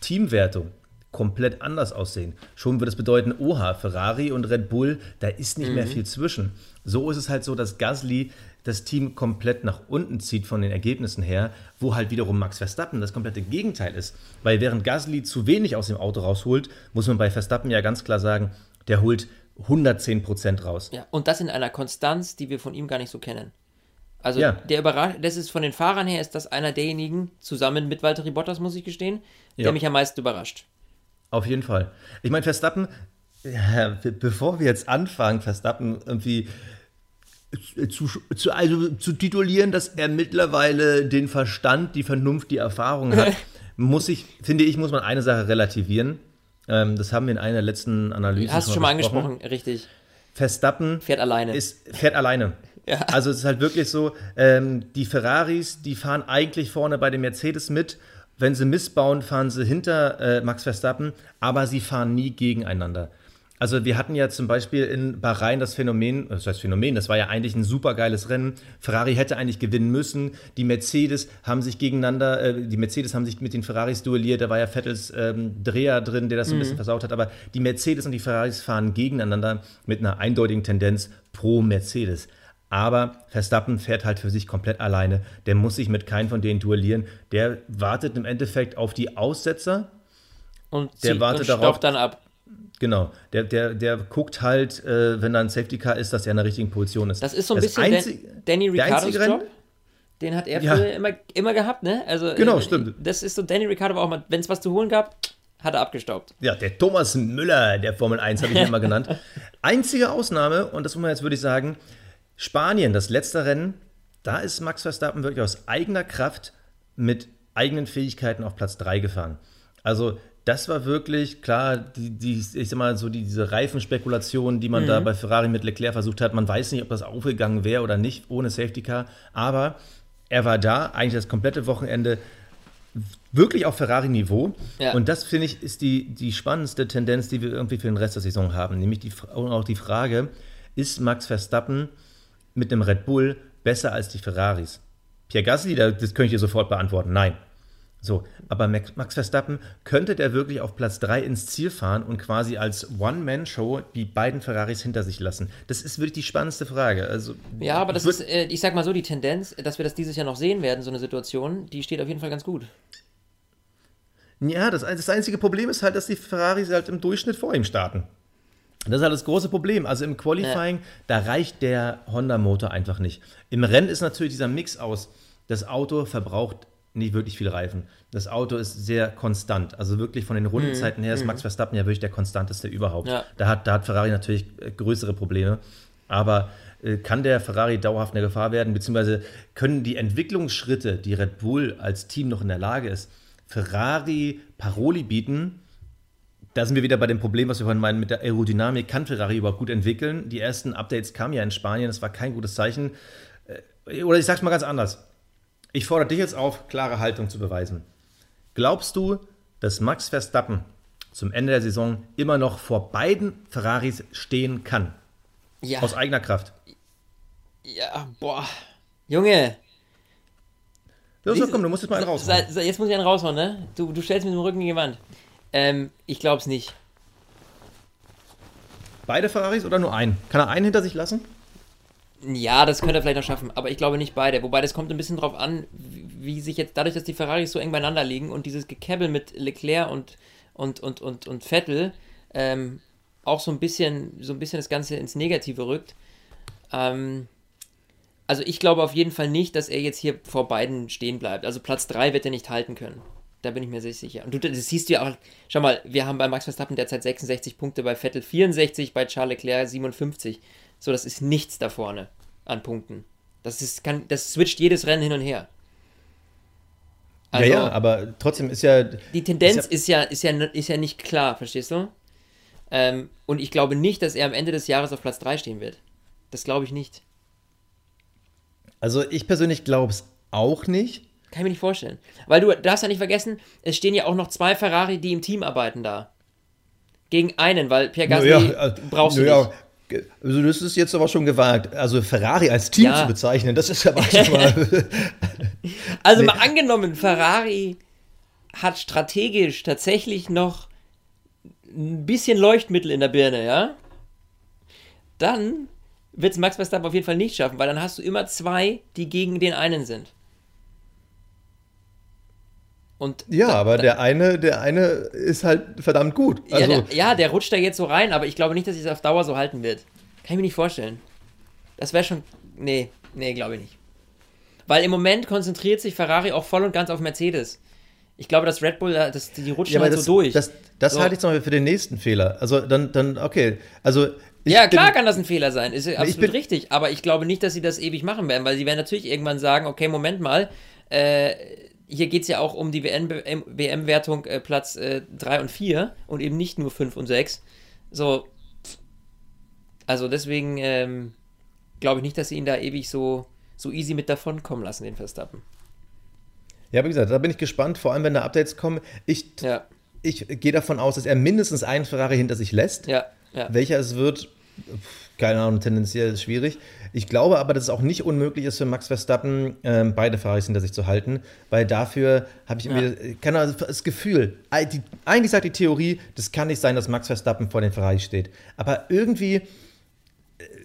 Teamwertung komplett anders aussehen. Schon würde es bedeuten, oha, Ferrari und Red Bull, da ist nicht mhm. mehr viel zwischen. So ist es halt so, dass Gasly das Team komplett nach unten zieht von den Ergebnissen her, wo halt wiederum Max Verstappen das komplette Gegenteil ist. Weil während Gasly zu wenig aus dem Auto rausholt, muss man bei Verstappen ja ganz klar sagen, der holt 110 Prozent raus. Ja, und das in einer Konstanz, die wir von ihm gar nicht so kennen. Also ja. der überrascht, das ist von den Fahrern her, ist das einer derjenigen, zusammen mit Valtteri Bottas, muss ich gestehen, der ja. mich am meisten überrascht. Auf jeden Fall. Ich meine, Verstappen, ja, bevor wir jetzt anfangen, Verstappen irgendwie zu, zu, also zu titulieren, dass er mittlerweile den Verstand, die Vernunft, die Erfahrung hat, [LAUGHS] muss ich, finde ich, muss man eine Sache relativieren. Ähm, das haben wir in einer der letzten Analysen Hast du schon mal angesprochen, richtig. Verstappen fährt alleine. Ist, fährt alleine. [LAUGHS] Ja. Also es ist halt wirklich so, ähm, die Ferraris, die fahren eigentlich vorne bei den Mercedes mit. Wenn sie missbauen, fahren sie hinter äh, Max Verstappen, aber sie fahren nie gegeneinander. Also wir hatten ja zum Beispiel in Bahrain das Phänomen, das heißt Phänomen, das war ja eigentlich ein super geiles Rennen. Ferrari hätte eigentlich gewinnen müssen. Die Mercedes haben sich gegeneinander, äh, die Mercedes haben sich mit den Ferraris duelliert. Da war ja Vettels ähm, Dreher drin, der das so ein mhm. bisschen versaut hat. Aber die Mercedes und die Ferraris fahren gegeneinander mit einer eindeutigen Tendenz pro Mercedes. Aber Verstappen fährt halt für sich komplett alleine. Der muss sich mit keinem von denen duellieren. Der wartet im Endeffekt auf die Aussetzer. Und der wartet und darauf. dann ab. Genau, der, der, der guckt halt, äh, wenn da ein Safety Car ist, dass er in der richtigen Position ist. Das ist so ein das bisschen einzig, Danny Ricciardo's Job. Den hat er ja. früher immer, immer gehabt, ne? Also, genau, äh, stimmt. Das ist so, Danny Ricciardo war auch mal, wenn es was zu holen gab, hat er abgestaubt. Ja, der Thomas Müller der Formel 1 habe ich immer [LAUGHS] genannt. Einzige Ausnahme, und das muss man jetzt würde ich sagen, Spanien, das letzte Rennen, da ist Max Verstappen wirklich aus eigener Kraft mit eigenen Fähigkeiten auf Platz 3 gefahren. Also das war wirklich, klar, die, die, ich sag mal, so die, diese Reifenspekulation, die man mhm. da bei Ferrari mit Leclerc versucht hat. Man weiß nicht, ob das aufgegangen wäre oder nicht ohne Safety Car. Aber er war da, eigentlich das komplette Wochenende wirklich auf Ferrari-Niveau. Ja. Und das, finde ich, ist die, die spannendste Tendenz, die wir irgendwie für den Rest der Saison haben. Nämlich die, auch die Frage, ist Max Verstappen mit einem Red Bull besser als die Ferraris? Pierre Gasly, das könnte ich dir sofort beantworten, nein. So, aber Max Verstappen, könnte der wirklich auf Platz 3 ins Ziel fahren und quasi als One-Man-Show die beiden Ferraris hinter sich lassen? Das ist wirklich die spannendste Frage. Also, ja, aber das ist, äh, ich sag mal so, die Tendenz, dass wir das dieses Jahr noch sehen werden, so eine Situation, die steht auf jeden Fall ganz gut. Ja, das, das einzige Problem ist halt, dass die Ferraris halt im Durchschnitt vor ihm starten. Das ist halt das große Problem. Also im Qualifying, ja. da reicht der Honda-Motor einfach nicht. Im Rennen ist natürlich dieser Mix aus, das Auto verbraucht nicht wirklich viel Reifen. Das Auto ist sehr konstant. Also wirklich von den Rundenzeiten her ist mhm. Max Verstappen ja wirklich der konstanteste überhaupt. Ja. Da, hat, da hat Ferrari natürlich äh, größere Probleme. Aber äh, kann der Ferrari dauerhaft eine Gefahr werden? Beziehungsweise können die Entwicklungsschritte, die Red Bull als Team noch in der Lage ist, Ferrari Paroli bieten? Da sind wir wieder bei dem Problem, was wir vorhin meinen mit der Aerodynamik. Kann Ferrari überhaupt gut entwickeln? Die ersten Updates kamen ja in Spanien, das war kein gutes Zeichen. Äh, oder ich sage es mal ganz anders ich fordere dich jetzt auf, klare Haltung zu beweisen. Glaubst du, dass Max Verstappen zum Ende der Saison immer noch vor beiden Ferraris stehen kann? Ja. Aus eigener Kraft. Ja, boah. Junge. Los, los, komm, du musst jetzt mal einen raushauen. Jetzt muss ich einen raushauen, ne? Du, du stellst mit dem Rücken in die Wand. Ähm, ich glaub's nicht. Beide Ferraris oder nur einen? Kann er einen hinter sich lassen? Ja, das könnte er vielleicht noch schaffen, aber ich glaube nicht beide. Wobei das kommt ein bisschen drauf an, wie sich jetzt dadurch, dass die Ferraris so eng beieinander liegen und dieses Gekäbbel mit Leclerc und, und, und, und, und Vettel ähm, auch so ein bisschen so ein bisschen das Ganze ins Negative rückt. Ähm, also ich glaube auf jeden Fall nicht, dass er jetzt hier vor beiden stehen bleibt. Also Platz 3 wird er nicht halten können. Da bin ich mir sehr sicher. Und du, das siehst du ja auch, schau mal, wir haben bei Max Verstappen derzeit 66 Punkte, bei Vettel 64, bei Charles Leclerc 57. So, das ist nichts da vorne an Punkten. Das, ist, kann, das switcht jedes Rennen hin und her. Also, ja, ja, aber trotzdem ist ja. Die Tendenz ist ja, ist, ja, ist, ja, ist ja nicht klar, verstehst du? Ähm, und ich glaube nicht, dass er am Ende des Jahres auf Platz 3 stehen wird. Das glaube ich nicht. Also ich persönlich glaube es auch nicht. Kann ich mir nicht vorstellen. Weil du darfst ja nicht vergessen, es stehen ja auch noch zwei Ferrari, die im Team arbeiten da. Gegen einen, weil Pierre Gasly ja, äh, brauchst du ja, nicht. Also das ist jetzt aber schon gewagt. Also Ferrari als Team ja. zu bezeichnen, das ist ja [LAUGHS] mal. also [LAUGHS] nee. mal angenommen, Ferrari hat strategisch tatsächlich noch ein bisschen Leuchtmittel in der Birne, ja? Dann wird es Max Verstappen auf jeden Fall nicht schaffen, weil dann hast du immer zwei, die gegen den einen sind. Und ja, da, aber da, der eine, der eine ist halt verdammt gut. Also, ja, der, ja, der rutscht da jetzt so rein, aber ich glaube nicht, dass es auf Dauer so halten wird. Kann ich mir nicht vorstellen. Das wäre schon. Nee, nee, glaube ich nicht. Weil im Moment konzentriert sich Ferrari auch voll und ganz auf Mercedes. Ich glaube, dass Red Bull, das, die rutschen ja, halt das, so durch. Das, das so. halte ich zum Beispiel für den nächsten Fehler. Also dann, dann okay. Also ja, klar bin, kann das ein Fehler sein, ist absolut bin, richtig. Aber ich glaube nicht, dass sie das ewig machen werden, weil sie werden natürlich irgendwann sagen, okay, Moment mal, äh, hier geht es ja auch um die WM-Wertung äh, Platz äh, 3 und 4 und eben nicht nur 5 und 6. So, also deswegen ähm, glaube ich nicht, dass sie ihn da ewig so, so easy mit davon kommen lassen, den Verstappen. Ja, wie gesagt, da bin ich gespannt, vor allem wenn da Updates kommen. Ich, ja. ich gehe davon aus, dass er mindestens einen Ferrari hinter sich lässt. Ja, ja. Welcher es wird, keine Ahnung, tendenziell ist schwierig. Ich glaube aber, dass es auch nicht unmöglich ist für Max Verstappen, ähm, beide Ferraris hinter sich zu halten, weil dafür habe ich irgendwie keine Ahnung, das Gefühl, eigentlich sagt die Theorie, das kann nicht sein, dass Max Verstappen vor den Ferraris steht. Aber irgendwie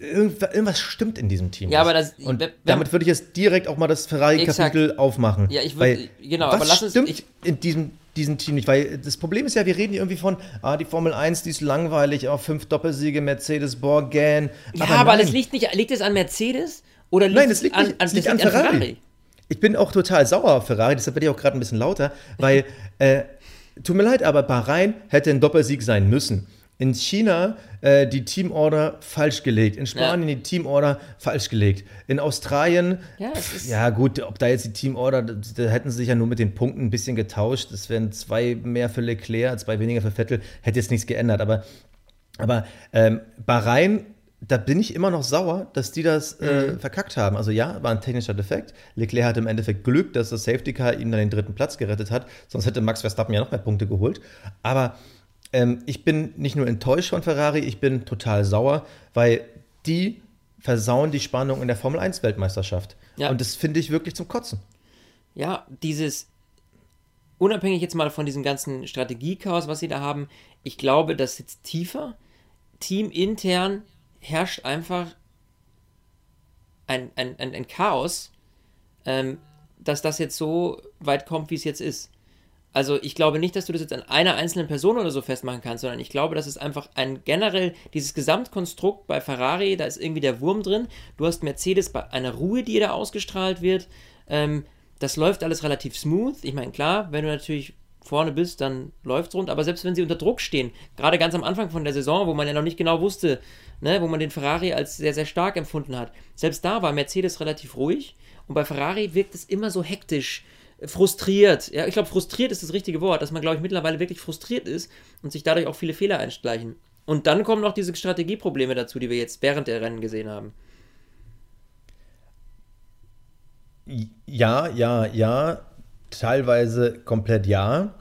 irgendwas stimmt in diesem Team. Ja, aber das, und wenn, damit würde ich jetzt direkt auch mal das Ferrari-Kapitel aufmachen. Ja, ich würde, genau, was aber lass uns, stimmt ich, in diesem, diesem Team nicht? Weil das Problem ist ja, wir reden hier irgendwie von, ah, die Formel 1, die ist langweilig, auch fünf Doppelsiege, Mercedes, Borgan. Ja, aber, aber das liegt nicht, liegt es an Mercedes oder liegt nein, es liegt, nicht, an, liegt, an, Ferrari. an Ferrari? Ich bin auch total sauer auf Ferrari, deshalb werde ich auch gerade ein bisschen lauter, weil, äh, tut mir leid, aber Bahrain hätte ein Doppelsieg sein müssen in China äh, die Teamorder falsch gelegt, in Spanien ja. die Teamorder falsch gelegt, in Australien, ja, pf, ja, gut, ob da jetzt die Teamorder, da, da hätten sie sich ja nur mit den Punkten ein bisschen getauscht, das wären zwei mehr für Leclerc, zwei weniger für Vettel, hätte jetzt nichts geändert, aber, aber ähm, Bahrain da bin ich immer noch sauer, dass die das äh, mhm. verkackt haben. Also ja, war ein technischer Defekt. Leclerc hatte im Endeffekt Glück, dass das Safety Car ihm dann den dritten Platz gerettet hat. Sonst hätte Max Verstappen ja noch mehr Punkte geholt. Aber ähm, ich bin nicht nur enttäuscht von Ferrari, ich bin total sauer, weil die versauen die Spannung in der Formel 1 Weltmeisterschaft. Ja. Und das finde ich wirklich zum Kotzen. Ja, dieses, unabhängig jetzt mal von diesem ganzen Strategiechaos, was sie da haben, ich glaube, das sitzt tiefer. Teamintern herrscht einfach ein, ein, ein, ein Chaos, ähm, dass das jetzt so weit kommt, wie es jetzt ist. Also ich glaube nicht, dass du das jetzt an einer einzelnen Person oder so festmachen kannst, sondern ich glaube, das ist einfach ein generell, dieses Gesamtkonstrukt bei Ferrari, da ist irgendwie der Wurm drin. Du hast Mercedes bei einer Ruhe, die da ausgestrahlt wird. Ähm, das läuft alles relativ smooth. Ich meine, klar, wenn du natürlich vorne bist, dann läuft es rund. Aber selbst wenn sie unter Druck stehen, gerade ganz am Anfang von der Saison, wo man ja noch nicht genau wusste, ne, wo man den Ferrari als sehr, sehr stark empfunden hat, selbst da war Mercedes relativ ruhig. Und bei Ferrari wirkt es immer so hektisch frustriert. Ja, ich glaube, frustriert ist das richtige Wort, dass man, glaube ich, mittlerweile wirklich frustriert ist und sich dadurch auch viele Fehler einschleichen. Und dann kommen noch diese Strategieprobleme dazu, die wir jetzt während der Rennen gesehen haben. Ja, ja, ja. Teilweise komplett ja.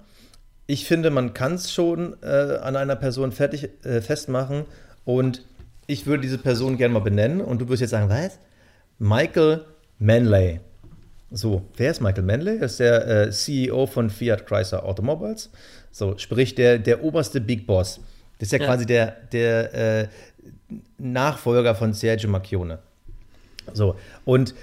Ich finde, man kann es schon äh, an einer Person fertig, äh, festmachen und ich würde diese Person gerne mal benennen und du wirst jetzt sagen, was? Michael Manley. So, wer ist Michael Manley? Er ist der äh, CEO von Fiat Chrysler Automobiles. So, sprich der, der oberste Big Boss. Das ist ja, ja. quasi der, der äh, Nachfolger von Sergio Macchione. So, und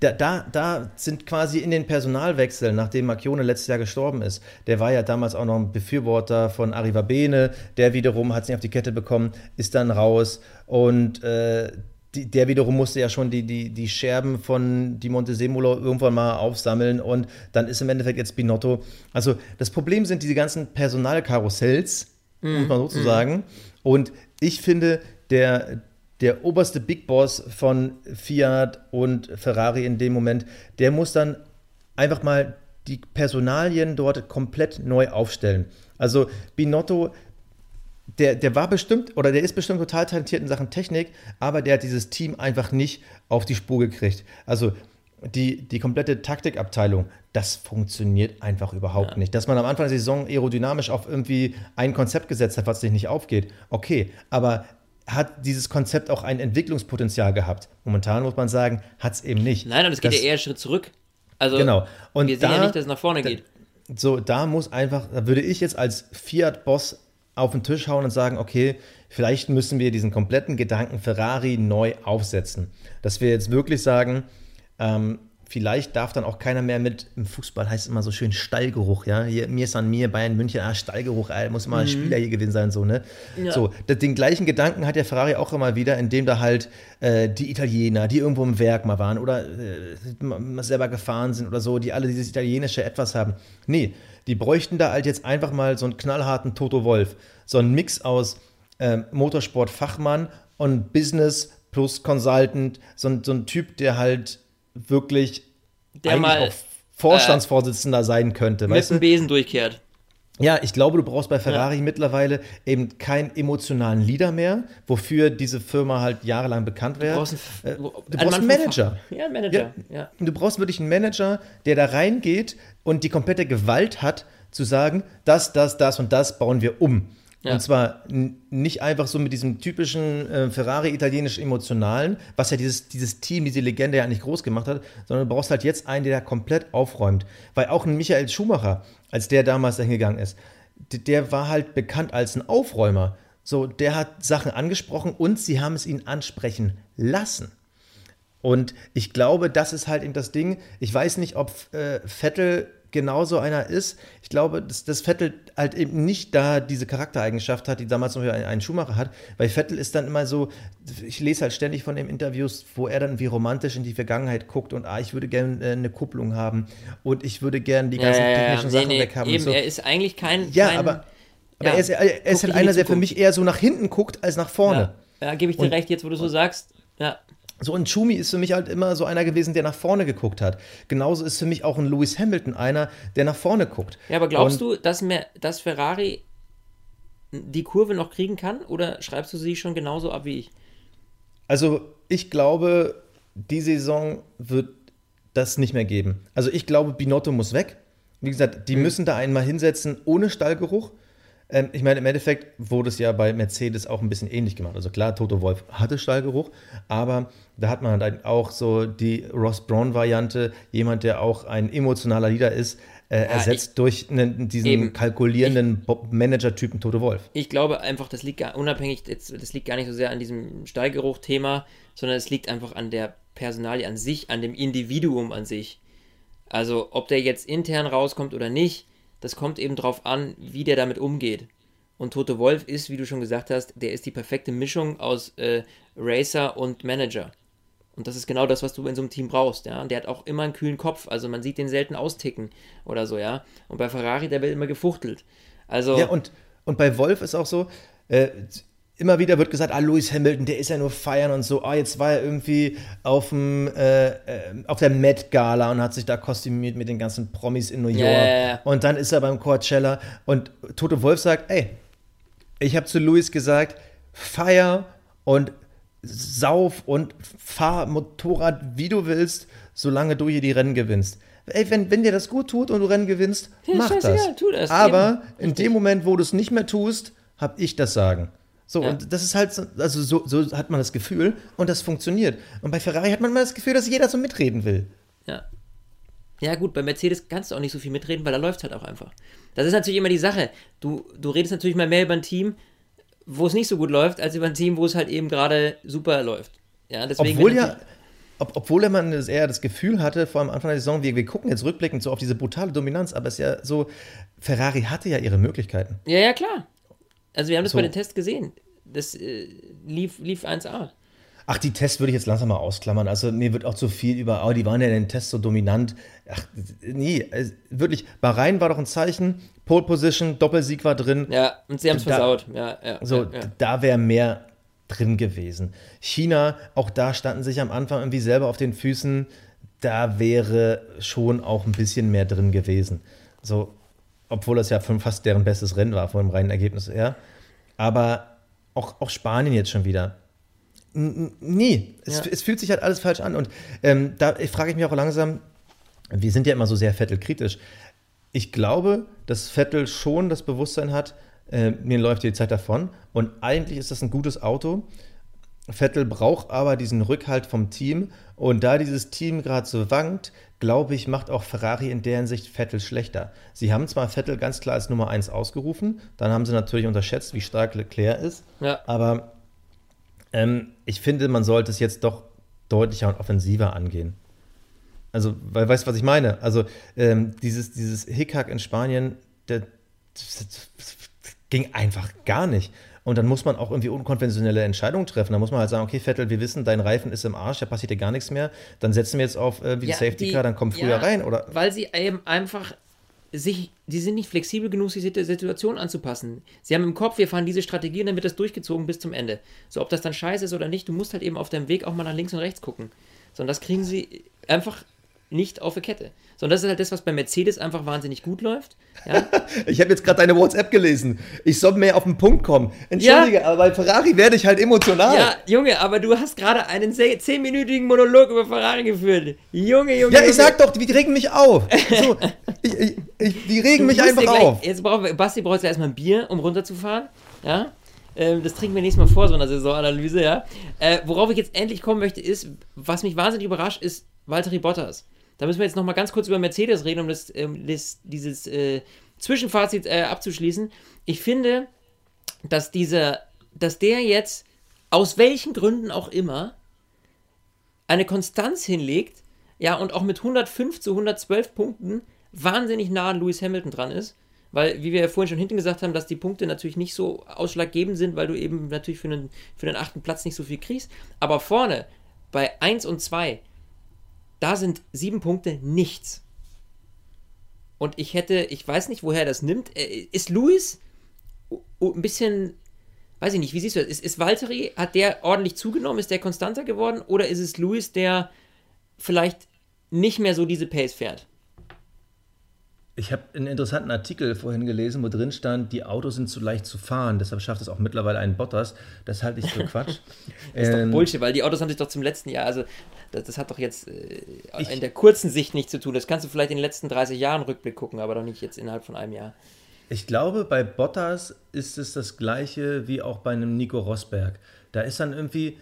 da, da, da, sind quasi in den Personalwechseln, nachdem Macchione letztes Jahr gestorben ist, der war ja damals auch noch ein Befürworter von Arriva Bene, der wiederum hat es nicht auf die Kette bekommen, ist dann raus und äh, die, der wiederum musste ja schon die, die, die Scherben von Di Montesemolo irgendwann mal aufsammeln und dann ist im Endeffekt jetzt Binotto. Also das Problem sind diese ganzen Personalkarussells, mm, muss man sozusagen. Mm. Und ich finde, der, der oberste Big Boss von Fiat und Ferrari in dem Moment, der muss dann einfach mal die Personalien dort komplett neu aufstellen. Also Binotto der, der war bestimmt oder der ist bestimmt total talentiert in Sachen Technik, aber der hat dieses Team einfach nicht auf die Spur gekriegt. Also die, die komplette Taktikabteilung, das funktioniert einfach überhaupt ja. nicht. Dass man am Anfang der Saison aerodynamisch auf irgendwie ein Konzept gesetzt hat, was sich nicht aufgeht, okay, aber hat dieses Konzept auch ein Entwicklungspotenzial gehabt? Momentan muss man sagen, hat es eben nicht. Nein, und es geht das, ja eher einen Schritt zurück. Also genau. Und wir sehen da, ja nicht, dass es nach vorne geht. So, da muss einfach, da würde ich jetzt als Fiat-Boss auf den Tisch hauen und sagen, okay, vielleicht müssen wir diesen kompletten Gedanken Ferrari neu aufsetzen. Dass wir jetzt wirklich sagen, ähm, vielleicht darf dann auch keiner mehr mit, im Fußball heißt es immer so schön Stallgeruch, ja, hier, mir ist an mir, Bayern München, ah, Stallgeruch, ah, muss mal ein mhm. Spieler hier gewesen sein, so, ne. Ja. So, den gleichen Gedanken hat der Ferrari auch immer wieder, indem da halt äh, die Italiener, die irgendwo im Werk mal waren oder äh, selber gefahren sind oder so, die alle dieses italienische Etwas haben. Nee, die bräuchten da halt jetzt einfach mal so einen knallharten Toto Wolf. So einen Mix aus äh, Motorsport-Fachmann und Business plus Consultant. So, ein, so ein Typ, der halt wirklich der mal, auch Vorstandsvorsitzender äh, sein könnte. Mit dem Besen durchkehrt. Ja, ich glaube, du brauchst bei Ferrari ja. mittlerweile eben keinen emotionalen Leader mehr, wofür diese Firma halt jahrelang bekannt wäre. Du brauchst, einen, äh, du brauchst einen Manager. Ja, einen Manager. Ja. ja. Du brauchst wirklich einen Manager, der da reingeht und die komplette Gewalt hat, zu sagen, das, das, das und das bauen wir um. Ja. Und zwar nicht einfach so mit diesem typischen äh, Ferrari-italienisch emotionalen, was ja dieses, dieses Team, diese Legende ja eigentlich groß gemacht hat, sondern du brauchst halt jetzt einen, der da komplett aufräumt. Weil auch ein Michael Schumacher, als der damals dahin gegangen ist, der war halt bekannt als ein Aufräumer. So, der hat Sachen angesprochen und sie haben es ihn ansprechen lassen. Und ich glaube, das ist halt eben das Ding. Ich weiß nicht, ob äh, Vettel genauso einer ist. Ich glaube, dass, dass Vettel halt eben nicht da diese Charaktereigenschaft hat, die damals noch einen Schumacher hat, weil Vettel ist dann immer so, ich lese halt ständig von den Interviews, wo er dann wie romantisch in die Vergangenheit guckt und ah, ich würde gerne äh, eine Kupplung haben und ich würde gerne die ganzen äh, technischen nee, Sachen nee, weg haben. Eben, so. er ist eigentlich kein. Ja, kein, aber, aber ja, er ist, er ist halt einer, der für mich eher so nach hinten guckt als nach vorne. Ja, ja gebe ich dir und, recht, jetzt wo du so sagst. Ja. So ein Schumi ist für mich halt immer so einer gewesen, der nach vorne geguckt hat. Genauso ist für mich auch ein Lewis Hamilton einer, der nach vorne guckt. Ja, aber glaubst Und, du, dass, mehr, dass Ferrari die Kurve noch kriegen kann oder schreibst du sie schon genauso ab wie ich? Also, ich glaube, die Saison wird das nicht mehr geben. Also, ich glaube, Binotto muss weg. Wie gesagt, die mhm. müssen da einmal hinsetzen ohne Stallgeruch. Ähm, ich meine, im Endeffekt wurde es ja bei Mercedes auch ein bisschen ähnlich gemacht. Also klar, Toto Wolf hatte Stallgeruch, aber da hat man halt auch so die Ross Brown-Variante, jemand, der auch ein emotionaler Leader ist, äh, ja, ersetzt ich, durch einen, diesen eben, kalkulierenden Manager-Typen Toto Wolf. Ich glaube einfach, das liegt gar, unabhängig, das liegt gar nicht so sehr an diesem Stallgeruch-Thema, sondern es liegt einfach an der Personalie an sich, an dem Individuum an sich. Also, ob der jetzt intern rauskommt oder nicht, das kommt eben darauf an, wie der damit umgeht. Und Tote Wolf ist, wie du schon gesagt hast, der ist die perfekte Mischung aus äh, Racer und Manager. Und das ist genau das, was du in so einem Team brauchst, ja. Und der hat auch immer einen kühlen Kopf, also man sieht den selten austicken oder so, ja. Und bei Ferrari, der wird immer gefuchtelt. Also. Ja, und, und bei Wolf ist auch so, äh, immer wieder wird gesagt, ah, Lewis Hamilton, der ist ja nur feiern und so. Ah, jetzt war er irgendwie auf, dem, äh, äh, auf der Met Gala und hat sich da kostümiert mit den ganzen Promis in New York. Yeah. Und dann ist er beim Coachella und Tote Wolf sagt, ey, ich habe zu Lewis gesagt, feier und sauf und fahr Motorrad, wie du willst, solange du hier die Rennen gewinnst. Ey, wenn, wenn dir das gut tut und du Rennen gewinnst, ja, mach das. Ja, tu das. Aber eben. in dem Moment, wo du es nicht mehr tust, habe ich das Sagen. So, ja. und das ist halt, so, also so, so hat man das Gefühl und das funktioniert. Und bei Ferrari hat man immer das Gefühl, dass jeder so mitreden will. Ja. Ja, gut, bei Mercedes kannst du auch nicht so viel mitreden, weil da läuft es halt auch einfach. Das ist natürlich immer die Sache. Du, du redest natürlich mal mehr über ein Team, wo es nicht so gut läuft, als über ein Team, wo es halt eben gerade super läuft. Ja, deswegen obwohl ja, ob, obwohl man eher das Gefühl hatte, vor allem Anfang der Saison, wir, wir gucken jetzt rückblickend so auf diese brutale Dominanz, aber es ist ja so, Ferrari hatte ja ihre Möglichkeiten. Ja, ja, klar. Also wir haben das so. bei den Tests gesehen. Das äh, lief, lief 1A. Ach, die Tests würde ich jetzt langsam mal ausklammern. Also mir wird auch zu viel über, oh, die waren ja in den Tests so dominant. Ach, nee, wirklich, Bahrain war doch ein Zeichen, Pole Position, Doppelsieg war drin. Ja, und sie haben es versaut. Ja, ja, so, ja, ja. da wäre mehr drin gewesen. China, auch da standen sich am Anfang irgendwie selber auf den Füßen. Da wäre schon auch ein bisschen mehr drin gewesen. So, obwohl das ja fast deren bestes Rennen war, von dem reinen Ergebnis her. Aber auch, auch Spanien jetzt schon wieder. Nee, es, ja. es, fühlt sich halt alles falsch an. Und ähm, da frage ich mich auch langsam, wir sind ja immer so sehr Vettel-kritisch. Ich glaube, dass Vettel schon das Bewusstsein hat, äh, mir läuft die Zeit davon. Und eigentlich ist das ein gutes Auto. Vettel braucht aber diesen Rückhalt vom Team. Und da dieses Team gerade so wankt, glaube ich, macht auch Ferrari in der Hinsicht Vettel schlechter. Sie haben zwar Vettel ganz klar als Nummer 1 ausgerufen, dann haben sie natürlich unterschätzt, wie stark Leclerc ist. Ja. Aber ähm, ich finde, man sollte es jetzt doch deutlicher und offensiver angehen. Also, weil, weißt du, was ich meine? Also, ähm, dieses, dieses Hickhack in Spanien, der, das, das ging einfach gar nicht. Und dann muss man auch irgendwie unkonventionelle Entscheidungen treffen. Dann muss man halt sagen, okay, Vettel, wir wissen, dein Reifen ist im Arsch, da passiert dir gar nichts mehr. Dann setzen wir jetzt auf äh, wie ja, Safety Car, dann komm früher ja, rein, oder? Weil sie eben einfach sich, die sind nicht flexibel genug, sich der Situation anzupassen. Sie haben im Kopf, wir fahren diese Strategie und dann wird das durchgezogen bis zum Ende. So, ob das dann scheiße ist oder nicht, du musst halt eben auf deinem Weg auch mal nach links und rechts gucken. So, und das kriegen sie einfach nicht auf der Kette. So, und das ist halt das, was bei Mercedes einfach wahnsinnig gut läuft. Ja? [LAUGHS] ich habe jetzt gerade deine WhatsApp gelesen. Ich soll mehr auf den Punkt kommen. Entschuldige, ja. aber bei Ferrari werde ich halt emotional. Ja, Junge, aber du hast gerade einen zehnminütigen Monolog über Ferrari geführt. Junge, Junge. Ja, ich Junge. sag doch, die regen mich auf. [LAUGHS] So, ich, ich, ich, die regen mich einfach gleich, auf. Jetzt braucht, Basti braucht ja erstmal ein Bier, um runterzufahren. Ja. Ähm, das trinken wir nächstes Mal vor, so einer Saisonanalyse, ja. Äh, worauf ich jetzt endlich kommen möchte, ist, was mich wahnsinnig überrascht, ist Valtteri Bottas. Da müssen wir jetzt noch mal ganz kurz über Mercedes reden, um das, ähm, das dieses äh, Zwischenfazit äh, abzuschließen. Ich finde, dass dieser, dass der jetzt aus welchen Gründen auch immer eine Konstanz hinlegt, ja, und auch mit 105 zu 112 Punkten wahnsinnig nah an Lewis Hamilton dran ist. Weil, wie wir ja vorhin schon hinten gesagt haben, dass die Punkte natürlich nicht so ausschlaggebend sind, weil du eben natürlich für den, für den achten Platz nicht so viel kriegst. Aber vorne, bei 1 und 2, da sind sieben Punkte nichts. Und ich hätte, ich weiß nicht, woher das nimmt. Äh, ist Luis ein bisschen, weiß ich nicht, wie siehst du das? Ist, ist Valtteri, hat der ordentlich zugenommen? Ist der konstanter geworden? Oder ist es Luis, der vielleicht nicht mehr so diese Pace fährt? Ich habe einen interessanten Artikel vorhin gelesen, wo drin stand, die Autos sind zu leicht zu fahren, deshalb schafft es auch mittlerweile einen Bottas. Das halte ich für [LAUGHS] Quatsch. das ist ähm, doch Bullshit, weil die Autos haben sich doch zum letzten Jahr, also das, das hat doch jetzt äh, ich, in der kurzen Sicht nichts zu tun. Das kannst du vielleicht in den letzten 30 Jahren Rückblick gucken, aber doch nicht jetzt innerhalb von einem Jahr. Ich glaube, bei Bottas ist es das gleiche wie auch bei einem Nico Rosberg. Da ist dann irgendwie,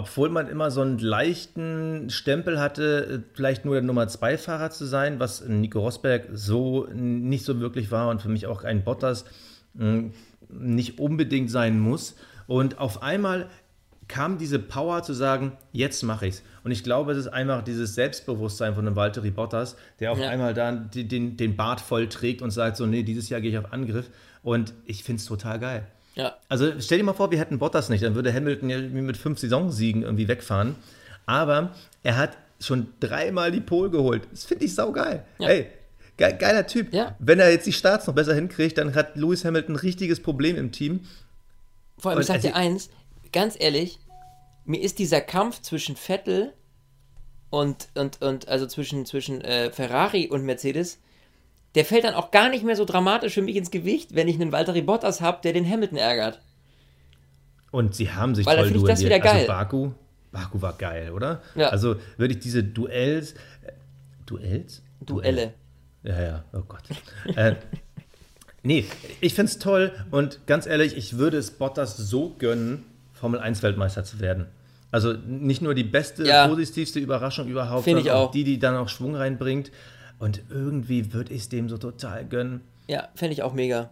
obwohl man immer so einen leichten Stempel hatte, vielleicht nur der Nummer 2 Fahrer zu sein, was Nico Rosberg so nicht so wirklich war und für mich auch ein Bottas hm, nicht unbedingt sein muss. Und auf einmal kam diese Power zu sagen, jetzt mache ich's. Und ich glaube, es ist einfach dieses Selbstbewusstsein von einem Valtteri Bottas, der auf ja. einmal dann den, den Bart voll trägt und sagt so, nee, dieses Jahr gehe ich auf Angriff. Und ich finde es total geil. Ja. Also stell dir mal vor, wir hätten Bottas nicht, dann würde Hamilton ja mit fünf Saisonsiegen irgendwie wegfahren. Aber er hat schon dreimal die Pole geholt. Das finde ich saugeil. Ja. Ey, ge geiler Typ. Ja. Wenn er jetzt die Starts noch besser hinkriegt, dann hat Lewis Hamilton ein richtiges Problem im Team. Vor allem, und ich sag dir eins, ganz ehrlich, mir ist dieser Kampf zwischen Vettel und, und, und also zwischen, zwischen äh, Ferrari und Mercedes, der fällt dann auch gar nicht mehr so dramatisch für mich ins Gewicht, wenn ich einen Valtteri Bottas habe, der den Hamilton ärgert. Und sie haben sich Weil toll duelliert. Das wieder also geil. Also Baku, Baku war geil, oder? Ja. Also würde ich diese Duells, äh, Duells? Duelle. Ja, ja, oh Gott. [LAUGHS] äh, nee, ich finde es toll und ganz ehrlich, ich würde es Bottas so gönnen, Formel 1 Weltmeister zu werden. Also nicht nur die beste, ja. positivste Überraschung überhaupt, sondern auch die, die dann auch Schwung reinbringt. Und irgendwie würde ich es dem so total gönnen. Ja, fände ich auch mega.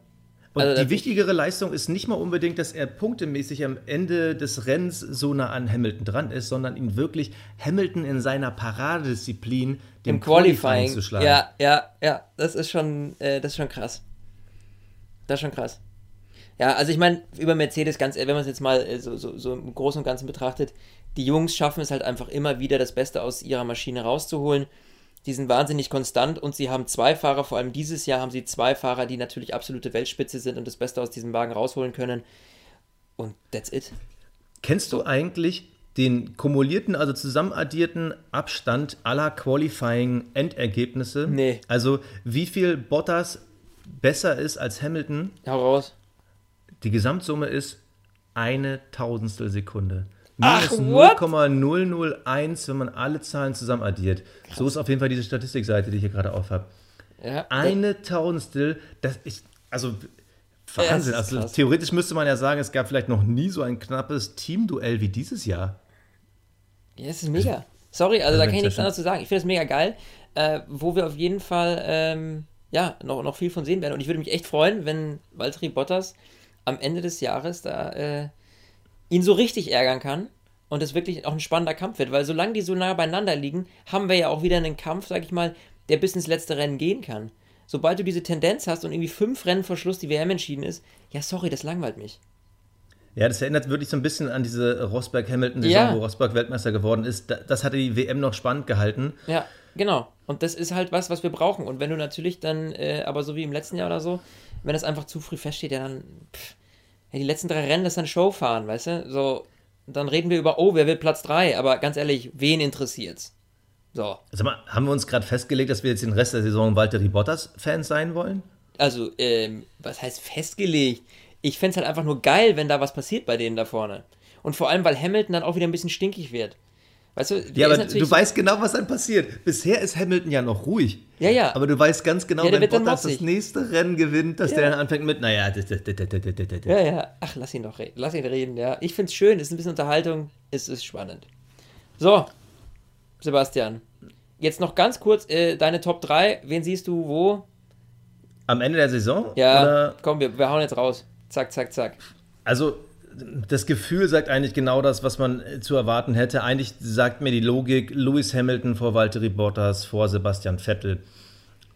Und also, die wichtigere Leistung ist nicht mal unbedingt, dass er punktemäßig am Ende des Rennens so nah an Hamilton dran ist, sondern ihn wirklich Hamilton in seiner Paradedisziplin dem Im Qualifying, Qualifying zu schlagen. Ja, ja, ja, das ist schon, äh, das ist schon krass. Das ist schon krass. Ja, also ich meine, über Mercedes, ganz wenn man es jetzt mal äh, so, so, so im Großen und Ganzen betrachtet, die Jungs schaffen es halt einfach immer wieder, das Beste aus ihrer Maschine rauszuholen. Die sind wahnsinnig konstant und sie haben zwei Fahrer, vor allem dieses Jahr haben sie zwei Fahrer, die natürlich absolute Weltspitze sind und das Beste aus diesem Wagen rausholen können. Und that's it. Kennst du eigentlich den kumulierten, also zusammenaddierten Abstand aller Qualifying-Endergebnisse? Nee. Also wie viel Bottas besser ist als Hamilton? Heraus. Die Gesamtsumme ist eine Tausendstel Sekunde. Minus 0,001, wenn man alle Zahlen zusammen addiert. Krass. So ist auf jeden Fall diese Statistikseite, die ich hier gerade auf habe. Ja. Eine Tausendstel, das ist, also Wahnsinn. Ja, also theoretisch müsste man ja sagen, es gab vielleicht noch nie so ein knappes Teamduell wie dieses Jahr. Ja, es ist mega. Sorry, also da kann ich nichts anderes zu sagen. Ich finde es mega geil, äh, wo wir auf jeden Fall ähm, ja, noch, noch viel von sehen werden. Und ich würde mich echt freuen, wenn Valtteri Bottas am Ende des Jahres da äh, ihn so richtig ärgern kann und es wirklich auch ein spannender Kampf wird. Weil solange die so nah beieinander liegen, haben wir ja auch wieder einen Kampf, sag ich mal, der bis ins letzte Rennen gehen kann. Sobald du diese Tendenz hast und irgendwie fünf Rennen vor Schluss die WM entschieden ist, ja, sorry, das langweilt mich. Ja, das erinnert wirklich so ein bisschen an diese Rosberg-Hamilton-Saison, ja. wo Rosberg Weltmeister geworden ist. Das hatte die WM noch spannend gehalten. Ja, genau. Und das ist halt was, was wir brauchen. Und wenn du natürlich dann, äh, aber so wie im letzten Jahr oder so, wenn das einfach zu früh feststeht, ja dann, pff, ja, die letzten drei Rennen, das ist dann Show fahren, weißt du? So, dann reden wir über, oh, wer will Platz 3? Aber ganz ehrlich, wen interessiert's? So. Sag mal, haben wir uns gerade festgelegt, dass wir jetzt den Rest der Saison Walter Bottas-Fans sein wollen? Also, ähm, was heißt festgelegt? Ich fände es halt einfach nur geil, wenn da was passiert bei denen da vorne. Und vor allem, weil Hamilton dann auch wieder ein bisschen stinkig wird. Weißt du, ja, aber du weißt genau, was dann passiert. Bisher ist Hamilton ja noch ruhig. Ja, ja. Aber du weißt ganz genau, ja, wenn Bottas das nächste Rennen gewinnt, dass ja. der dann anfängt mit, naja, ja, ja. Ach, lass ihn doch reden. Lass ihn reden, ja. Ich finde es schön, ist ein bisschen Unterhaltung, es ist spannend. So, Sebastian. Jetzt noch ganz kurz äh, deine Top 3. Wen siehst du wo? Am Ende der Saison? Ja, oder? komm, wir, wir hauen jetzt raus. Zack, zack, zack. Also, das Gefühl sagt eigentlich genau das, was man äh, zu erwarten hätte. Eigentlich sagt mir die Logik Lewis Hamilton vor Valtteri Bottas, vor Sebastian Vettel.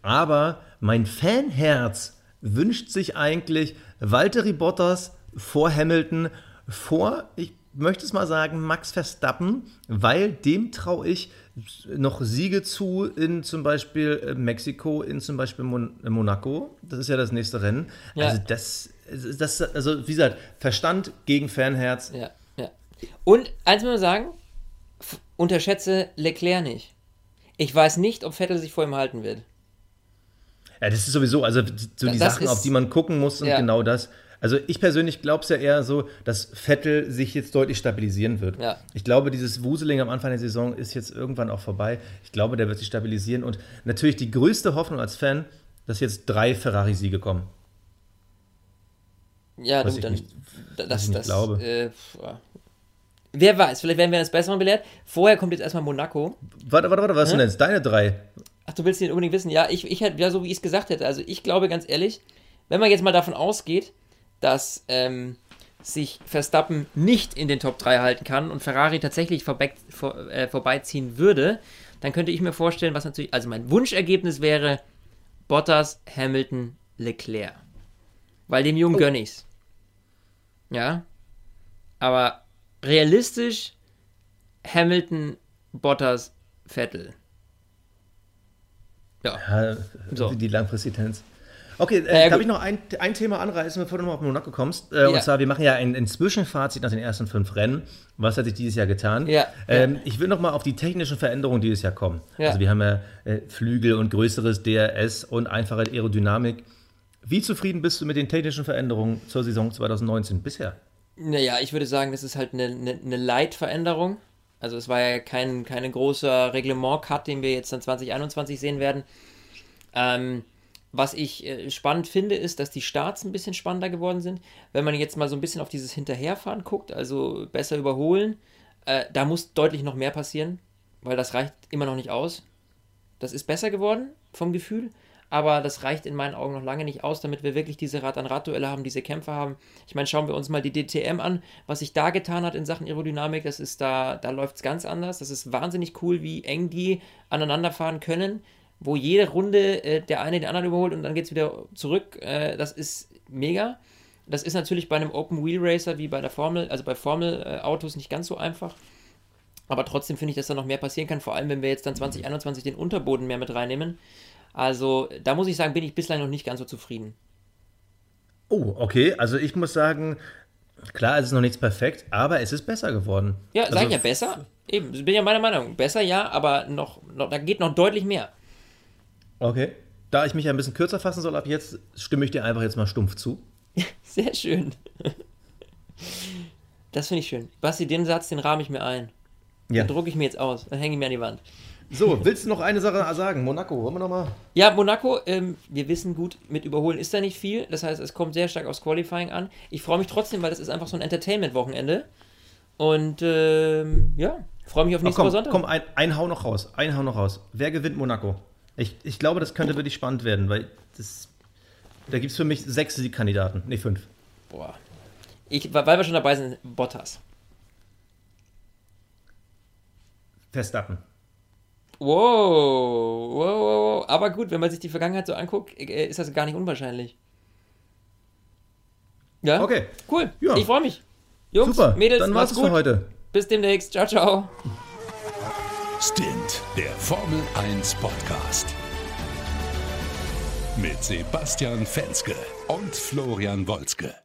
Aber mein Fanherz wünscht sich eigentlich Valtteri Bottas vor Hamilton, vor, ich möchte es mal sagen, Max Verstappen, weil dem traue ich noch Siege zu in zum Beispiel äh, Mexiko, in zum Beispiel Mon Monaco. Das ist ja das nächste Rennen. Ja. Also das das, also wie gesagt, Verstand gegen Fanherz. Ja, ja. Und eins muss man sagen, unterschätze Leclerc nicht. Ich weiß nicht, ob Vettel sich vor ihm halten wird. Ja, das ist sowieso, also so die das Sachen, ist, auf die man gucken muss und ja. genau das. Also ich persönlich glaube es ja eher so, dass Vettel sich jetzt deutlich stabilisieren wird. Ja. Ich glaube, dieses Wuseling am Anfang der Saison ist jetzt irgendwann auch vorbei. Ich glaube, der wird sich stabilisieren und natürlich die größte Hoffnung als Fan, dass jetzt drei Ferrari-Siege kommen. Ja, was du, dann. Nicht, das, ich das, glaube. Äh, wer weiß, vielleicht werden wir das Besseren belehrt. Vorher kommt jetzt erstmal Monaco. Warte, warte, warte, was sind denn deine drei? Ach, du willst den unbedingt wissen? Ja, ich, ich hätte, ja, so wie ich es gesagt hätte. Also, ich glaube ganz ehrlich, wenn man jetzt mal davon ausgeht, dass ähm, sich Verstappen nicht in den Top 3 halten kann und Ferrari tatsächlich vorbei, vor, äh, vorbeiziehen würde, dann könnte ich mir vorstellen, was natürlich, also mein Wunschergebnis wäre Bottas, Hamilton, Leclerc. Weil dem Jungen oh. gönn ich's. Ja. Aber realistisch Hamilton, Bottas, Vettel. Ja. ja so. Die Langfristigtendenz. Okay, äh, ja, darf ich noch ein, ein Thema anreißen, bevor du noch auf Monaco kommst? Äh, ja. Und zwar, wir machen ja ein, ein, Zwischenfazit nach den ersten fünf Rennen. Was hat sich dieses Jahr getan? Ja. Ähm, ich will noch mal auf die technischen Veränderungen dieses Jahr kommen. Also wir haben ja äh, Flügel und größeres DRS und einfache Aerodynamik. Wie zufrieden bist du mit den technischen Veränderungen zur Saison 2019 bisher? Naja, ich würde sagen, das ist halt eine, eine, eine Light-Veränderung. Also es war ja kein, kein großer Reglement-Cut, den wir jetzt dann 2021 sehen werden. Ähm, was ich äh, spannend finde, ist, dass die Starts ein bisschen spannender geworden sind. Wenn man jetzt mal so ein bisschen auf dieses Hinterherfahren guckt, also besser überholen, äh, da muss deutlich noch mehr passieren, weil das reicht immer noch nicht aus. Das ist besser geworden vom Gefühl aber das reicht in meinen Augen noch lange nicht aus, damit wir wirklich diese Rad-an-Rad-Duelle haben, diese Kämpfe haben. Ich meine, schauen wir uns mal die DTM an, was sich da getan hat in Sachen Aerodynamik, das ist da, da läuft es ganz anders. Das ist wahnsinnig cool, wie eng die aneinanderfahren können, wo jede Runde äh, der eine den anderen überholt und dann geht es wieder zurück. Äh, das ist mega. Das ist natürlich bei einem Open Wheel Racer wie bei der Formel, also bei Formel-Autos nicht ganz so einfach. Aber trotzdem finde ich, dass da noch mehr passieren kann, vor allem wenn wir jetzt dann 2021 den Unterboden mehr mit reinnehmen. Also da muss ich sagen, bin ich bislang noch nicht ganz so zufrieden. Oh, okay. Also ich muss sagen, klar, es ist noch nichts perfekt, aber es ist besser geworden. Ja, also, sag ja besser. Eben, bin ja meiner Meinung. Besser ja, aber noch, noch, da geht noch deutlich mehr. Okay. Da ich mich ein bisschen kürzer fassen soll ab jetzt, stimme ich dir einfach jetzt mal stumpf zu. [LAUGHS] Sehr schön. Das finde ich schön. Basti, den Satz, den rahme ich mir ein. Ja. Den drucke ich mir jetzt aus. Dann hänge ich mir an die Wand. So, willst du noch eine Sache sagen? Monaco, wollen wir nochmal? Ja, Monaco, ähm, wir wissen gut, mit Überholen ist da nicht viel. Das heißt, es kommt sehr stark aufs Qualifying an. Ich freue mich trotzdem, weil das ist einfach so ein Entertainment-Wochenende. Und ähm, ja, freue mich auf nächste Woche Sonntag. Komm, ein, ein Hau noch raus. Ein Hau noch raus. Wer gewinnt Monaco? Ich, ich glaube, das könnte wirklich spannend werden, weil das, da gibt es für mich sechs Siegkandidaten. Nee, fünf. Boah. Ich, weil wir schon dabei sind, Bottas. Verstappen. Wow, wow, wow, aber gut, wenn man sich die Vergangenheit so anguckt, äh, ist das gar nicht unwahrscheinlich. Ja? Okay. Cool. Ja. Ich freue mich. Jungs, Super. Mädels, dann war's gut. für heute. Bis demnächst. Ciao, ciao. Stint, der Formel 1 Podcast. Mit Sebastian Fenske und Florian Wolzke.